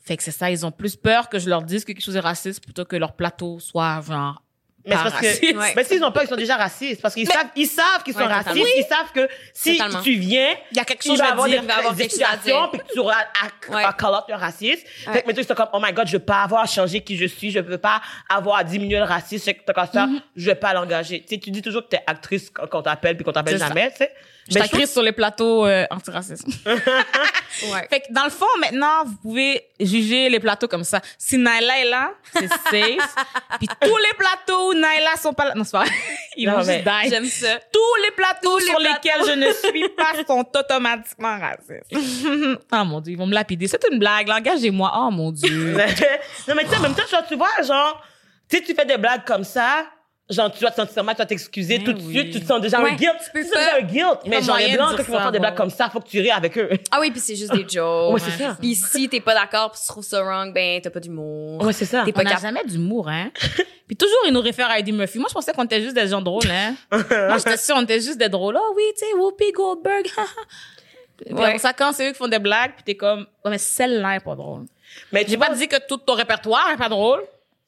fait que c'est ça, ils ont plus peur que je leur dise que quelque chose est raciste plutôt que leur plateau soit genre Mais c'est parce que, Ouais. mais s'ils ont peur, ils sont déjà racistes. Parce qu'ils savent, ils savent qu'ils sont Ouais, racistes. totalement. Ils savent que si Totalement. tu viens, Il y a quelque chose va avoir dire. des, avoir des situations, puis que tu auras à, Ouais. à call out le racisme. Fait que maintenant, ils sont comme, oh my god, je veux pas avoir à changer qui je suis, je veux pas avoir à diminuer le racisme, c'est que comme ça, Mm-hmm. je vais pas l'engager. Tu sais, tu dis toujours que t'es actrice quand on t'appelle puis qu'on t'appelle C'est jamais, tu sais. Je Mais t'écris sur les plateaux euh, antiracisme. ouais Fait que dans le fond, maintenant, vous pouvez juger les plateaux comme ça. Si Naila est là, c'est safe. Puis tous les plateaux où Naila sont pas là, non c'est pas vrai. Ils Non, vont mais juste die. j'aime ça Tous les plateaux sur plateaux. lesquels je ne suis pas sont automatiquement racistes. oh mon dieu, ils vont me lapider. C'est une blague. Engagez-moi. Oh mon dieu. non, mais tu sais, en même temps, genre, tu vois, genre, tu sais, tu fais des blagues comme ça, genre, tu vas te sentir mal, tu vas t'excuser Mais tout de oui. suite, tu te sens déjà un Ouais, guilt. tu peux Tu te sens pas- déjà un guilt. Il y a Mais genre, les blancs, quand ils vont faire des blagues comme ça, faut que tu ris avec eux. ah oui puis c'est juste des jokes Ouais, c'est ça. puis si t'es pas d'accord puis tu trouves ça wrong ben t'as pas d'humour Ouais, c'est ça. T'es pas On cap- jamais d'humour, hein. Puis toujours, ils nous réfèrent à Eddie Murphy. Moi, je pensais qu'on était juste des gens drôles, hein. Moi, j'étais sûre, on était juste des drôles. Oh oui, tu sais, Whoopi Goldberg. Puis Ouais. après ça, quand c'est eux qui font des blagues, puis t'es comme, ouais, mais celle-là est pas drôle. Mais tu J'ai pas dit que tout ton répertoire est pas drôle.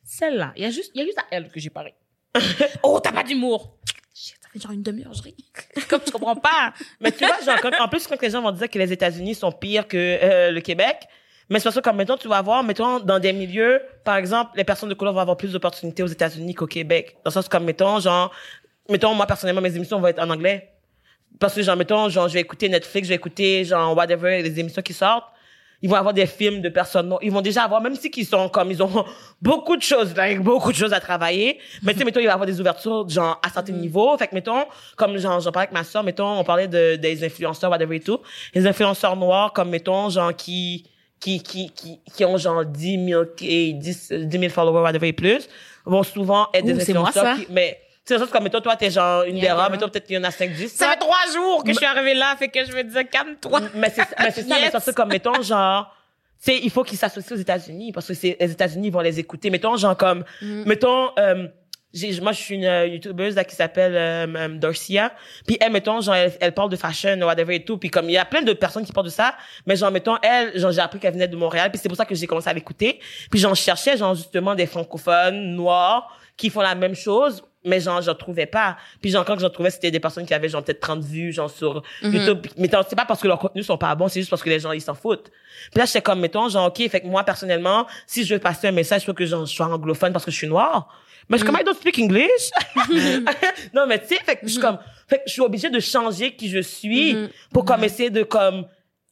Celle-là. Il y a juste, il y a juste à elle que j'ai parlé. oh, t'as pas d'humour. Ça fait genre une demi-heure, je ris. Comme tu comprends pas. mais tu vois, genre, en plus, quand les gens vont dire que les États-Unis sont pires que euh, le Québec, mais c'est parce que, comme, mettons, tu vas voir, mettons, dans des milieux, par exemple, les personnes de couleur vont avoir plus d'opportunités aux États-Unis qu'au Québec. Dans le sens, comme, mettons, genre, mettons, moi, personnellement, mes émissions vont être en anglais. Parce que, genre, mettons, genre, je vais écouter Netflix, je vais écouter, genre, whatever, les émissions qui sortent. Ils vont avoir des films de personnes noires. Ils vont déjà avoir, même si qu'ils sont comme, ils ont beaucoup de choses, like, beaucoup de choses à travailler. Mais tu sais, mettons, il va avoir des ouvertures, genre, à certains niveaux. Fait que, mettons, comme, genre, j'en parlais avec ma soeur, mettons, on parlait de, des influenceurs, whatever et tout. Les influenceurs noirs, comme, mettons, genre, qui, qui, qui, qui, qui ont, genre, 10 000, et 10, 10 000 followers, whatever et plus, vont souvent être des Ouh, c'est moi, influenceurs ça. qui, mais, sais, ça, c'est comme, mettons, toi, t'es genre une des rares, mettons, peut-être qu'il y en a 5, 10. Ça fait trois jours que je suis arrivée là, fait que je te dire, calme-toi. Mais c'est mais c'est ça, mais Yes. c'est ça, comme, mettons, genre, tu sais, il faut qu'ils s'associent aux États-Unis parce que c'est, les États-Unis vont les écouter. Mettons, genre, comme, mettons, euh, j'ai, moi, je suis une euh, youtubeuse là, qui s'appelle euh, euh, Dorcia. Puis elle, mettons, genre, elle, elle parle de fashion, whatever et tout. Puis comme il y a plein de personnes qui parlent de ça, mais genre, mettons, elle, genre, j'ai appris qu'elle venait de Montréal. Puis c'est pour ça que j'ai commencé à l'écouter. Puis j'en cherchais, genre, justement, des francophones noirs qui font la même chose. Mais genre, j'en trouvais pas. Puis genre, quand j'en trouvais, c'était des personnes qui avaient genre peut-être 30 vues, genre sur YouTube. Puis, Mais c'est pas parce que leurs contenus sont pas bons, c'est juste parce que les gens, ils s'en foutent. Puis là, j'étais comme, mettons, genre, OK, fait que moi, personnellement, si je veux passer un message, faut que genre, je sois anglophone parce que je suis noire. Mais je suis comme, I don't speak English. non, mais tu sais, fait que je suis comme, fait que je suis obligée de changer qui je suis pour comme essayer de comme,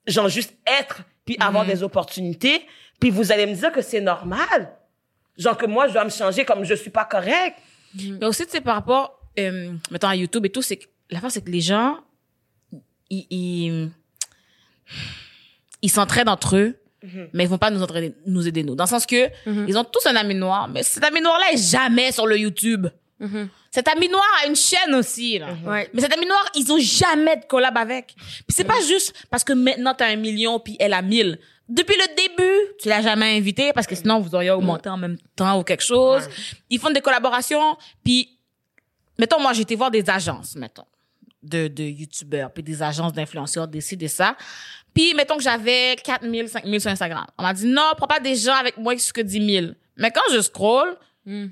genre, juste être puis avoir des opportunités. Puis vous allez me dire que c'est normal. Genre que moi, je dois me changer comme je suis pas correct. Mais aussi, tu sais, par rapport, euh, mettons, à YouTube et tout, c'est que, la fin, c'est que les gens, ils, ils, ils s'entraident entre eux, mais ils vont pas nous entraider, nous aider, nous. Dans le sens que, ils ont tous un ami noir, mais cet ami noir-là est jamais sur le YouTube. Cet ami noir a une chaîne aussi, là. Ouais. Mais cet ami noir, ils ont jamais de collab avec. Puis c'est pas juste parce que maintenant t'as un million puis elle a mille. Depuis le début, tu l'as jamais invité parce que sinon vous auriez augmenté en même temps ou quelque chose. Ils font des collaborations puis mettons moi j'ai été voir des agences mettons de de youtubeurs puis des agences d'influenceurs décider ça. Puis mettons que j'avais 4000 5000 sur Instagram. On m'a dit non, prends pas des gens avec moins que 10 000. Mais quand je scroll, il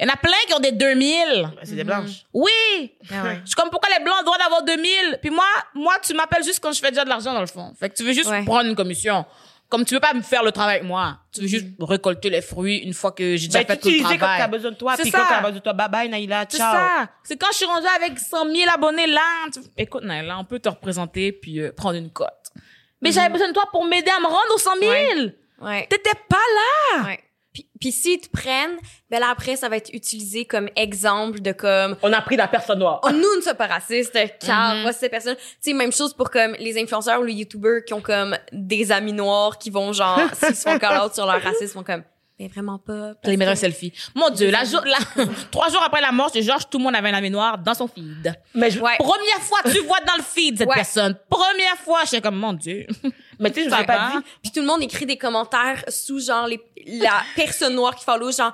y en a plein qui ont des 2000. Ben, C'est des blanches. Oui. Ah ouais. Je suis comme pourquoi les blancs ont le droit d'avoir 2000 puis moi moi tu m'appelles juste quand je fais déjà de l'argent dans le fond. Fait que tu veux juste Ouais. prendre une commission. Comme tu veux pas me faire le travail avec moi. Tu veux juste récolter les fruits une fois que j'ai déjà Ben, fait tout le t'utiliser quand travail. t'as besoin de toi, C'est puis quand t'as besoin de toi, bye bye, Naïla, C'est ciao. ça. C'est quand je suis rendue avec 100 000 abonnés là. tu- Écoute, Naila, on peut te représenter puis euh, prendre une cote. Mais j'avais besoin de toi pour m'aider à me rendre aux 100 000. Ouais. T'étais pas là. Ouais. Puis, puis s'ils te prennent, ben là après ça va être utilisé comme exemple de comme On a pris la personne noire. oh, nous ne sommes pas racistes, car Mhm. voici ces personnes. Tu sais même chose pour comme les influenceurs ou les youtubeurs qui ont comme des amis noirs qui vont genre s'ils se font call out sur leur racisme vont comme mais vraiment pas. mettre un que- selfie. Mon Dieu, la jour, la, trois jours après la mort de Georges, tout le monde avait un ami noir dans son feed. Mais je, Ouais. Première fois que tu vois dans le feed cette Ouais. personne. Première fois, j'étais comme, mon Dieu. mais tu sais, je vous Ça ai pas va. dit. Puis tout le monde écrit des commentaires sous genre les la personne noire qui follow genre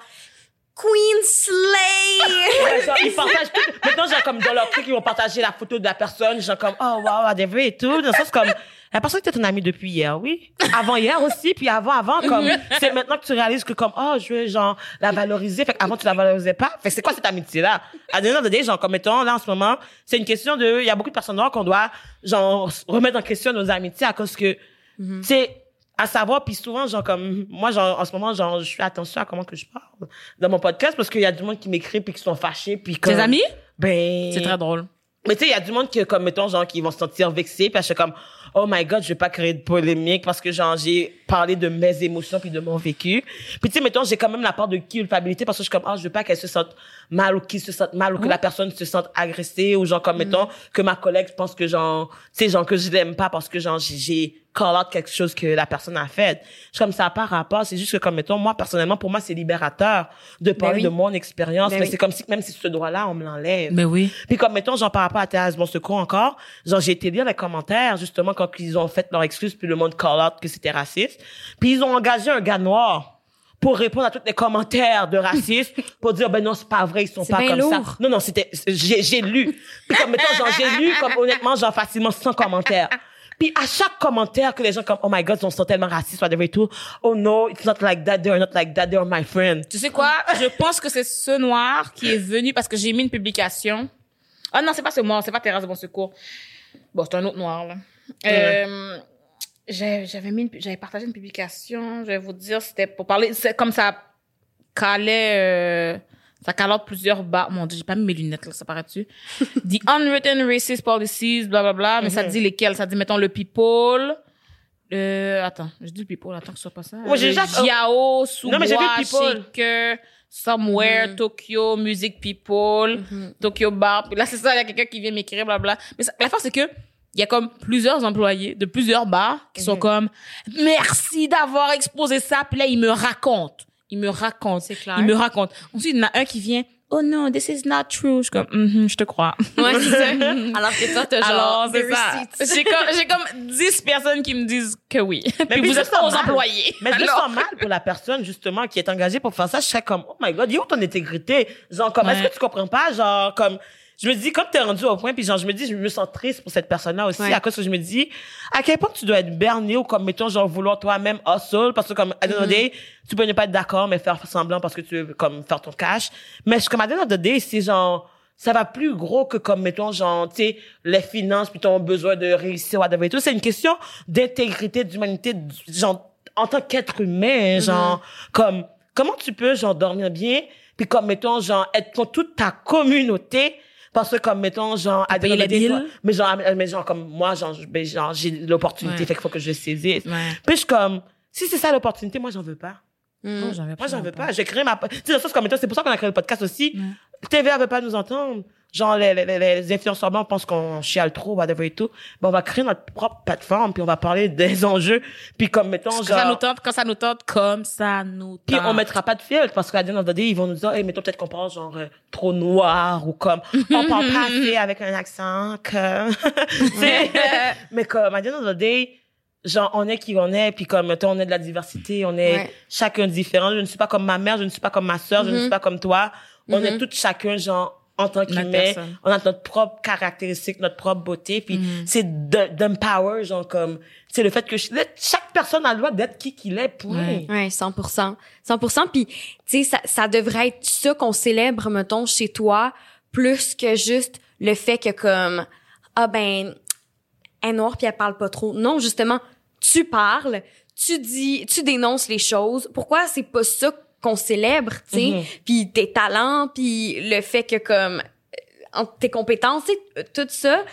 Queen Slay. Ouais, genre, ils partagent tout. Maintenant, genre, comme dans leur truc, ils vont partager la photo de la personne, genre comme, oh, wow, whatever et tout. Dans le sens comme, la personne était ton amie depuis hier, oui. Avant hier aussi, puis avant, avant, comme, c'est maintenant que tu réalises que comme, oh, je veux, genre, la valoriser. Fait qu'avant, tu la valorisais pas. Fait c'est quoi cette amitié-là? À of the day, genre, comme, mettons, là, en ce moment, c'est une question de, il y a beaucoup de personnes noires qu'on doit, genre, remettre en question nos amitiés à cause que, tu sais, à savoir puis souvent genre comme moi genre en ce moment genre je fais attention à comment que je parle dans mon podcast parce qu'il y a du monde qui m'écrit puis qui sont fâchés puis comme Tes amis? ben C'est très drôle. Mais tu sais il y a du monde qui comme mettons genre qui vont se sentir vexés je suis comme oh my god je vais pas créer de polémique parce que genre j'ai parlé de mes émotions puis de mon vécu. Puis tu sais mettons j'ai quand même la part de culpabilité parce que je suis comme ah je veux pas qu'elle se sente mal ou qu'il se sente mal ou que la personne se sente agressée ou genre comme mettons que ma collègue pense que genre tu sais genre que je l'aime pas parce que genre j'ai call out quelque chose que la personne a fait. Suis comme ça pas rapport, c'est juste que comme mettons moi personnellement pour moi c'est libérateur de parler oui. de mon expérience Ben mais oui. c'est comme si même si ce droit-là on me l'enlève. Mais oui. Puis comme mettons genre par rapport à Thérèse Bon Secours encore, genre j'ai été lire les commentaires justement quand ils ont fait leur excuse puis le monde call out que c'était raciste. Puis ils ont engagé un gars noir pour répondre à tous les commentaires de racisme pour dire ben non c'est pas vrai ils sont C'est pas comme ça. Non non c'était j'ai lu. Puis comme mettons genre j'ai lu comme honnêtement genre facilement 100 commentaires. Puis à chaque commentaire que les gens comme oh my god, ils sont tellement racistes, whatever et tout. Oh no, it's not like that. They're not like that. They're my friend. Tu sais quoi? Je pense que c'est ce noir qui est venu parce que j'ai mis une publication. Ah non, c'est pas ce noir, c'est pas Thérèse de Bon Secours. Bon, c'est un autre noir, là. Euh, j'avais mis, j'avais partagé une publication, je vais vous dire, c'était pour parler, c'est comme ça calait, euh, ça calait plusieurs bas. Mon dieu, j'ai pas mis mes lunettes, là, ça paraît-tu? The unwritten racist policies, bla, bla, bla, mais ça dit lesquels? Ça dit, mettons, le people, euh, attends, je dis le people, attends que ce soit pas ça. Ouais, j'ai déjà- mais vu people. Shaker, Somewhere, Tokyo, Music People, Tokyo Bar. Là, c'est ça, il y a quelqu'un qui vient m'écrire, blabla. Mais ça- la force, c'est que il y a comme plusieurs employés de plusieurs bars qui sont comme merci d'avoir exposé ça. Puis là, ils me racontent. Ils me racontent. C'est clair. Ils me racontent. Ensuite, il y en a un qui vient oh non, this is not true. Je suis comme Mhm, je te crois. Ouais, c'est ça. Alors que toi, t'as genre Alors, c'est ça. J'ai comme, j'ai comme 10 personnes qui me disent que oui. Puis puis vous je êtes pas aux employés. Mais je sens mal pour la personne, justement, qui est engagée pour faire ça. Je serais comme, oh my god, il où ton intégrité? Genre, comme, est-ce Ouais. que tu comprends pas? Genre, comme, je me dis, comme t'es rendu au point, puis genre, je me dis, je me sens triste pour cette personne-là aussi, Ouais. à cause que je me dis, à quel point tu dois être berné ou comme, mettons, genre, vouloir toi-même hustle, parce que comme, à of the day, tu peux ne pas être d'accord, mais faire semblant parce que tu veux, comme, faire ton cash. Mais je comme, à the day, c'est genre, ça va plus gros que comme, mettons, genre, tu sais, les finances, puis ton besoin de réussir, whatever et tout. C'est une question d'intégrité, d'humanité, genre, en tant qu'être humain, genre, comme, comment tu peux, genre, dormir bien, puis comme, mettons, genre, être contre toute ta communauté, parce que comme, mettons, genre, à payer les billes. mais genre, mais genre, comme, moi, genre, ben, genre, j'ai l'opportunité, Ouais. fait qu'il faut que je saisisse. Ouais. Puis je suis comme, si c'est ça l'opportunité, moi, j'en veux pas. Oh, j'en veux Moi, j'en veux pas. pas. J'ai créé ma, tu sais, comme étant, c'est pour ça qu'on a créé le podcast aussi. TVA veut pas nous entendre. Genre, les, les, les, influenceurs blancs pensent qu'on chiale trop, whatever et tout. Ben, on va créer notre propre plateforme, puis on va parler des enjeux. Puis comme, mettons, Quand ça nous genre, tente, quand ça nous tente, comme ça nous tente. puis on mettra pas de filtre, parce qu'à the day, ils vont nous dire, hey, mettons peut-être qu'on parle genre euh, trop noir, ou comme, on parle pas assez avec un accent, sais, mais comme, à of the day, genre, on est qui on est, puis comme, mettons, on est de la diversité, on est Ouais. chacun différent. Je ne suis pas comme ma mère, je ne suis pas comme ma sœur, je ne suis pas comme toi. On est tous chacun, genre, en tant qu'humain, on a notre propre caractéristique, notre propre beauté, puis c'est de- d'empower, genre, comme, c'est le fait que ch- chaque personne a le droit d'être qui qu'il est, point. Ouais. Ouais, 100%. 100%. Puis, tu sais, ça, ça devrait être ça qu'on célèbre, mettons, chez toi, plus que juste le fait que comme, ah ben, elle est noire puis elle parle pas trop. Non, justement, tu parles, tu dis, tu dénonces les choses. Pourquoi c'est pas ça qu'on célèbre, tu sais? Mhm. Puis tes talents, puis le fait que comme, euh, tes compétences, tout ça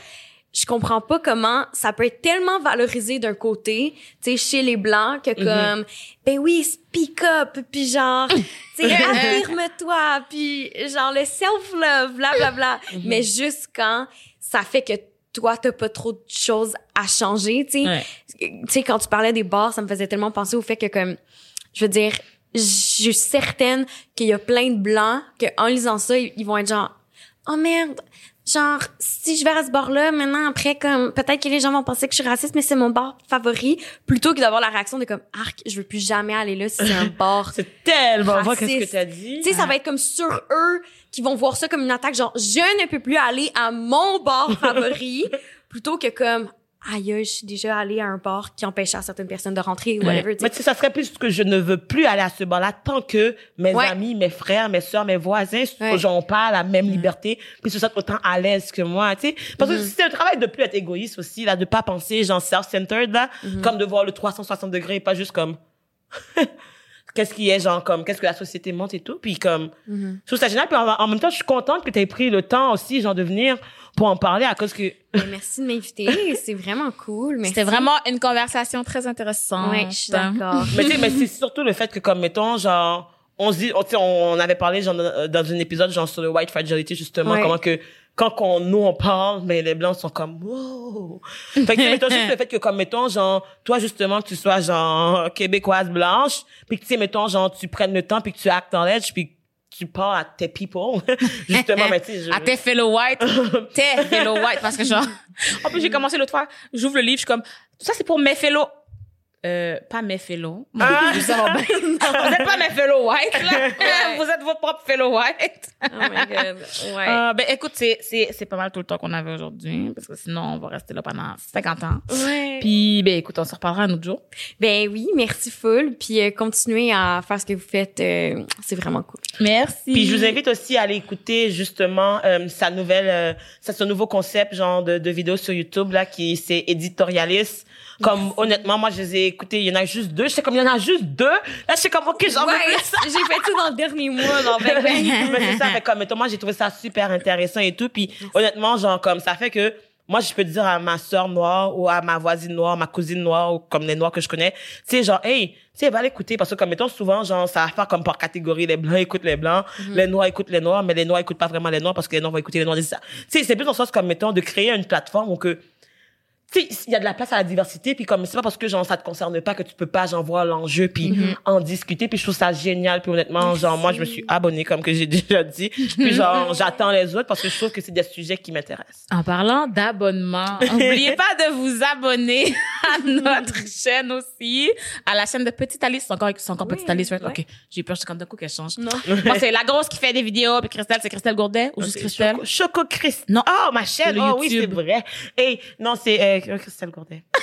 je comprends pas comment ça peut être tellement valorisé d'un côté, tu sais, chez les blancs, que comme, ben oui, speak up, puis genre, tu sais, affirme-toi, puis genre le self-love, bla bla bla. Mais juste quand ça fait que toi, t'as pas trop de choses à changer, tu sais. Ouais. Tu sais, quand tu parlais des bars, ça me faisait tellement penser au fait que comme, je veux dire, je suis certaine qu'il y a plein de blancs que en lisant ça, ils vont être genre, oh merde, genre si je vais à ce bar-là, maintenant après comme peut-être que les gens vont penser que je suis raciste, mais c'est mon bar favori, plutôt que d'avoir la réaction de comme arc, je veux plus jamais aller là si c'est un bar. C'est tellement vrai qu'est-ce que t'as dit. Tu sais, ça va être comme sur eux qui vont voir ça comme une attaque, genre je ne peux plus aller à mon bar favori, plutôt que comme aïe, je suis déjà allée à un bar qui empêchait à certaines personnes de rentrer ou whatever. tu sais. Mais tu sais, ça serait plus que je ne veux plus aller à ce bar-là tant que mes Ouais. amis, mes frères, mes soeurs, mes voisins, Ouais. j'en pas la même liberté, puis se sentent autant à l'aise que moi, tu sais. Parce que c'est un travail de plus être égoïste aussi, là, de pas penser, genre, self-centered, là, Mm-hmm. comme de voir le 360 degrés et pas juste comme, qu'est-ce qui est, genre, comme, qu'est-ce que la société montre et tout, puis comme, Mm-hmm. je trouve ça génial, puis en, en même temps, je suis contente que tu aies pris le temps aussi, genre, de venir pour en parler à cause que, Mais merci de m'inviter, c'est vraiment cool. C'était vraiment une conversation très intéressante. Ouais, je suis d'accord. Mais tu sais, mais c'est surtout le fait que, comme, mettons, genre, on se dit, on, tu sais, on avait parlé, genre, dans dans un épisode, genre, sur le white fragility, justement, Ouais. comment que, quand on, nous, on parle, mais les blancs sont comme, wow. Fait que, mettons, juste le fait que, comme, mettons, genre, toi, justement, que tu sois, genre, québécoise blanche, puis que, tu sais, mettons, genre, tu prennes le temps, puis que tu actes en l'aide, puis tu parles à tes people. justement, mais tu sais, je- À tes fellow white. tes fellow white. Parce que genre, en plus, j'ai commencé l'autre fois, j'ouvre le livre, je suis comme, ça c'est pour mes fellow. Euh, pas mes fellows. Ah. Vous n'êtes pas mes fellows white, là. Ouais. Vous êtes vos propres fellows white. Oh my god. Ouais. Euh, ben, écoute, c'est, c'est, c'est pas mal tout le temps qu'on avait aujourd'hui, parce que sinon, on va rester là pendant 50 ans. Ouais. Puis, ben, écoute, on se reparlera un autre jour. Ben oui, merci full. Puis euh, continuez à faire ce que vous faites. euh, c'est vraiment cool. Merci. Puis je vous invite aussi à aller écouter justement euh, sa nouvelle, euh, sa- son nouveau concept genre de, de vidéo sur YouTube là qui c'est éditorialiste. Comme honnêtement, moi je les ai écoutés, il y en a juste deux. Je sais comme il y en a juste deux. Là je sais comme ok j'en veux Ouais, plus. j'ai fait ça dans le dernier mois. Genre, ben, ben. Mais c'est ça, fait comme mettons, moi j'ai trouvé ça super intéressant et tout. Puis honnêtement genre comme ça fait que moi, je peux dire à ma sœur noire ou à ma voisine noire, ma cousine noire ou comme les noirs que je connais, tu sais, genre, hey, tu sais, va l'écouter parce que comme mettons souvent, genre, ça va faire comme par catégorie. Les blancs écoutent les blancs, les noirs écoutent les noirs, mais les noirs écoutent pas vraiment les noirs parce que les noirs vont écouter les noirs. Tu sais, c'est plus dans le sens comme mettons de créer une plateforme où que tu sais, il y a de la place à la diversité, puis comme c'est pas parce que genre ça te concerne pas que tu peux pas genre voir l'enjeu puis en discuter, puis je trouve ça génial, puis honnêtement genre moi je me suis abonnée comme que j'ai déjà dit, puis genre j'attends les autres parce que je trouve que c'est des sujets qui m'intéressent. En parlant d'abonnement, n'oubliez pas de vous abonner à notre chaîne aussi, à la chaîne de Petite Alice. C'est encore, c'est encore Petite Alice, right? ouais. Ok. J'ai peur, je comme d'un coup qu'elle change? Non. C'est la grosse qui fait des vidéos, puis Christelle, c'est Christelle Gourdet, ou juste Christelle? Choco, Choco Christ. Non. Oh, ma chaîne. Oh oui, c'est vrai. Et non, c'est euh, Christelle Gourdet.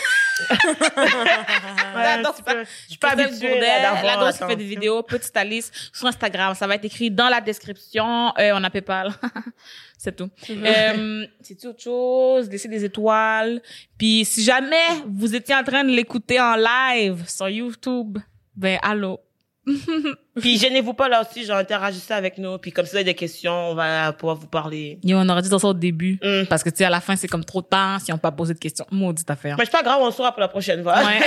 Ouais, ça. peu. Je suis pas habituée Gourdet, là, grosse qui fait des vidéos, Petite Alice, sur Instagram. Ça va être écrit dans la description. Euh, on a PayPal. c'est tout. euh, c'est autre chose. Laissez des étoiles. Puis si jamais vous étiez en train de l'écouter en live sur YouTube, ben allô. Puis gênez-vous pas là aussi, genre interagissez avec nous. Puis comme si vous avez des questions, on va pouvoir vous parler. Yo, on aurait dû dire ça au début. Mm. Parce que, tu sais, à la fin, c'est comme trop de temps si on pas posé de questions. Maudite affaire. Mais c'est pas grave, on saura pour la prochaine fois. Ouais.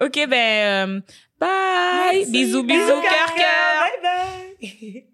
ok, ben, euh, bye. Merci. Bisous, bisous, cœur, cœur. Bye bye.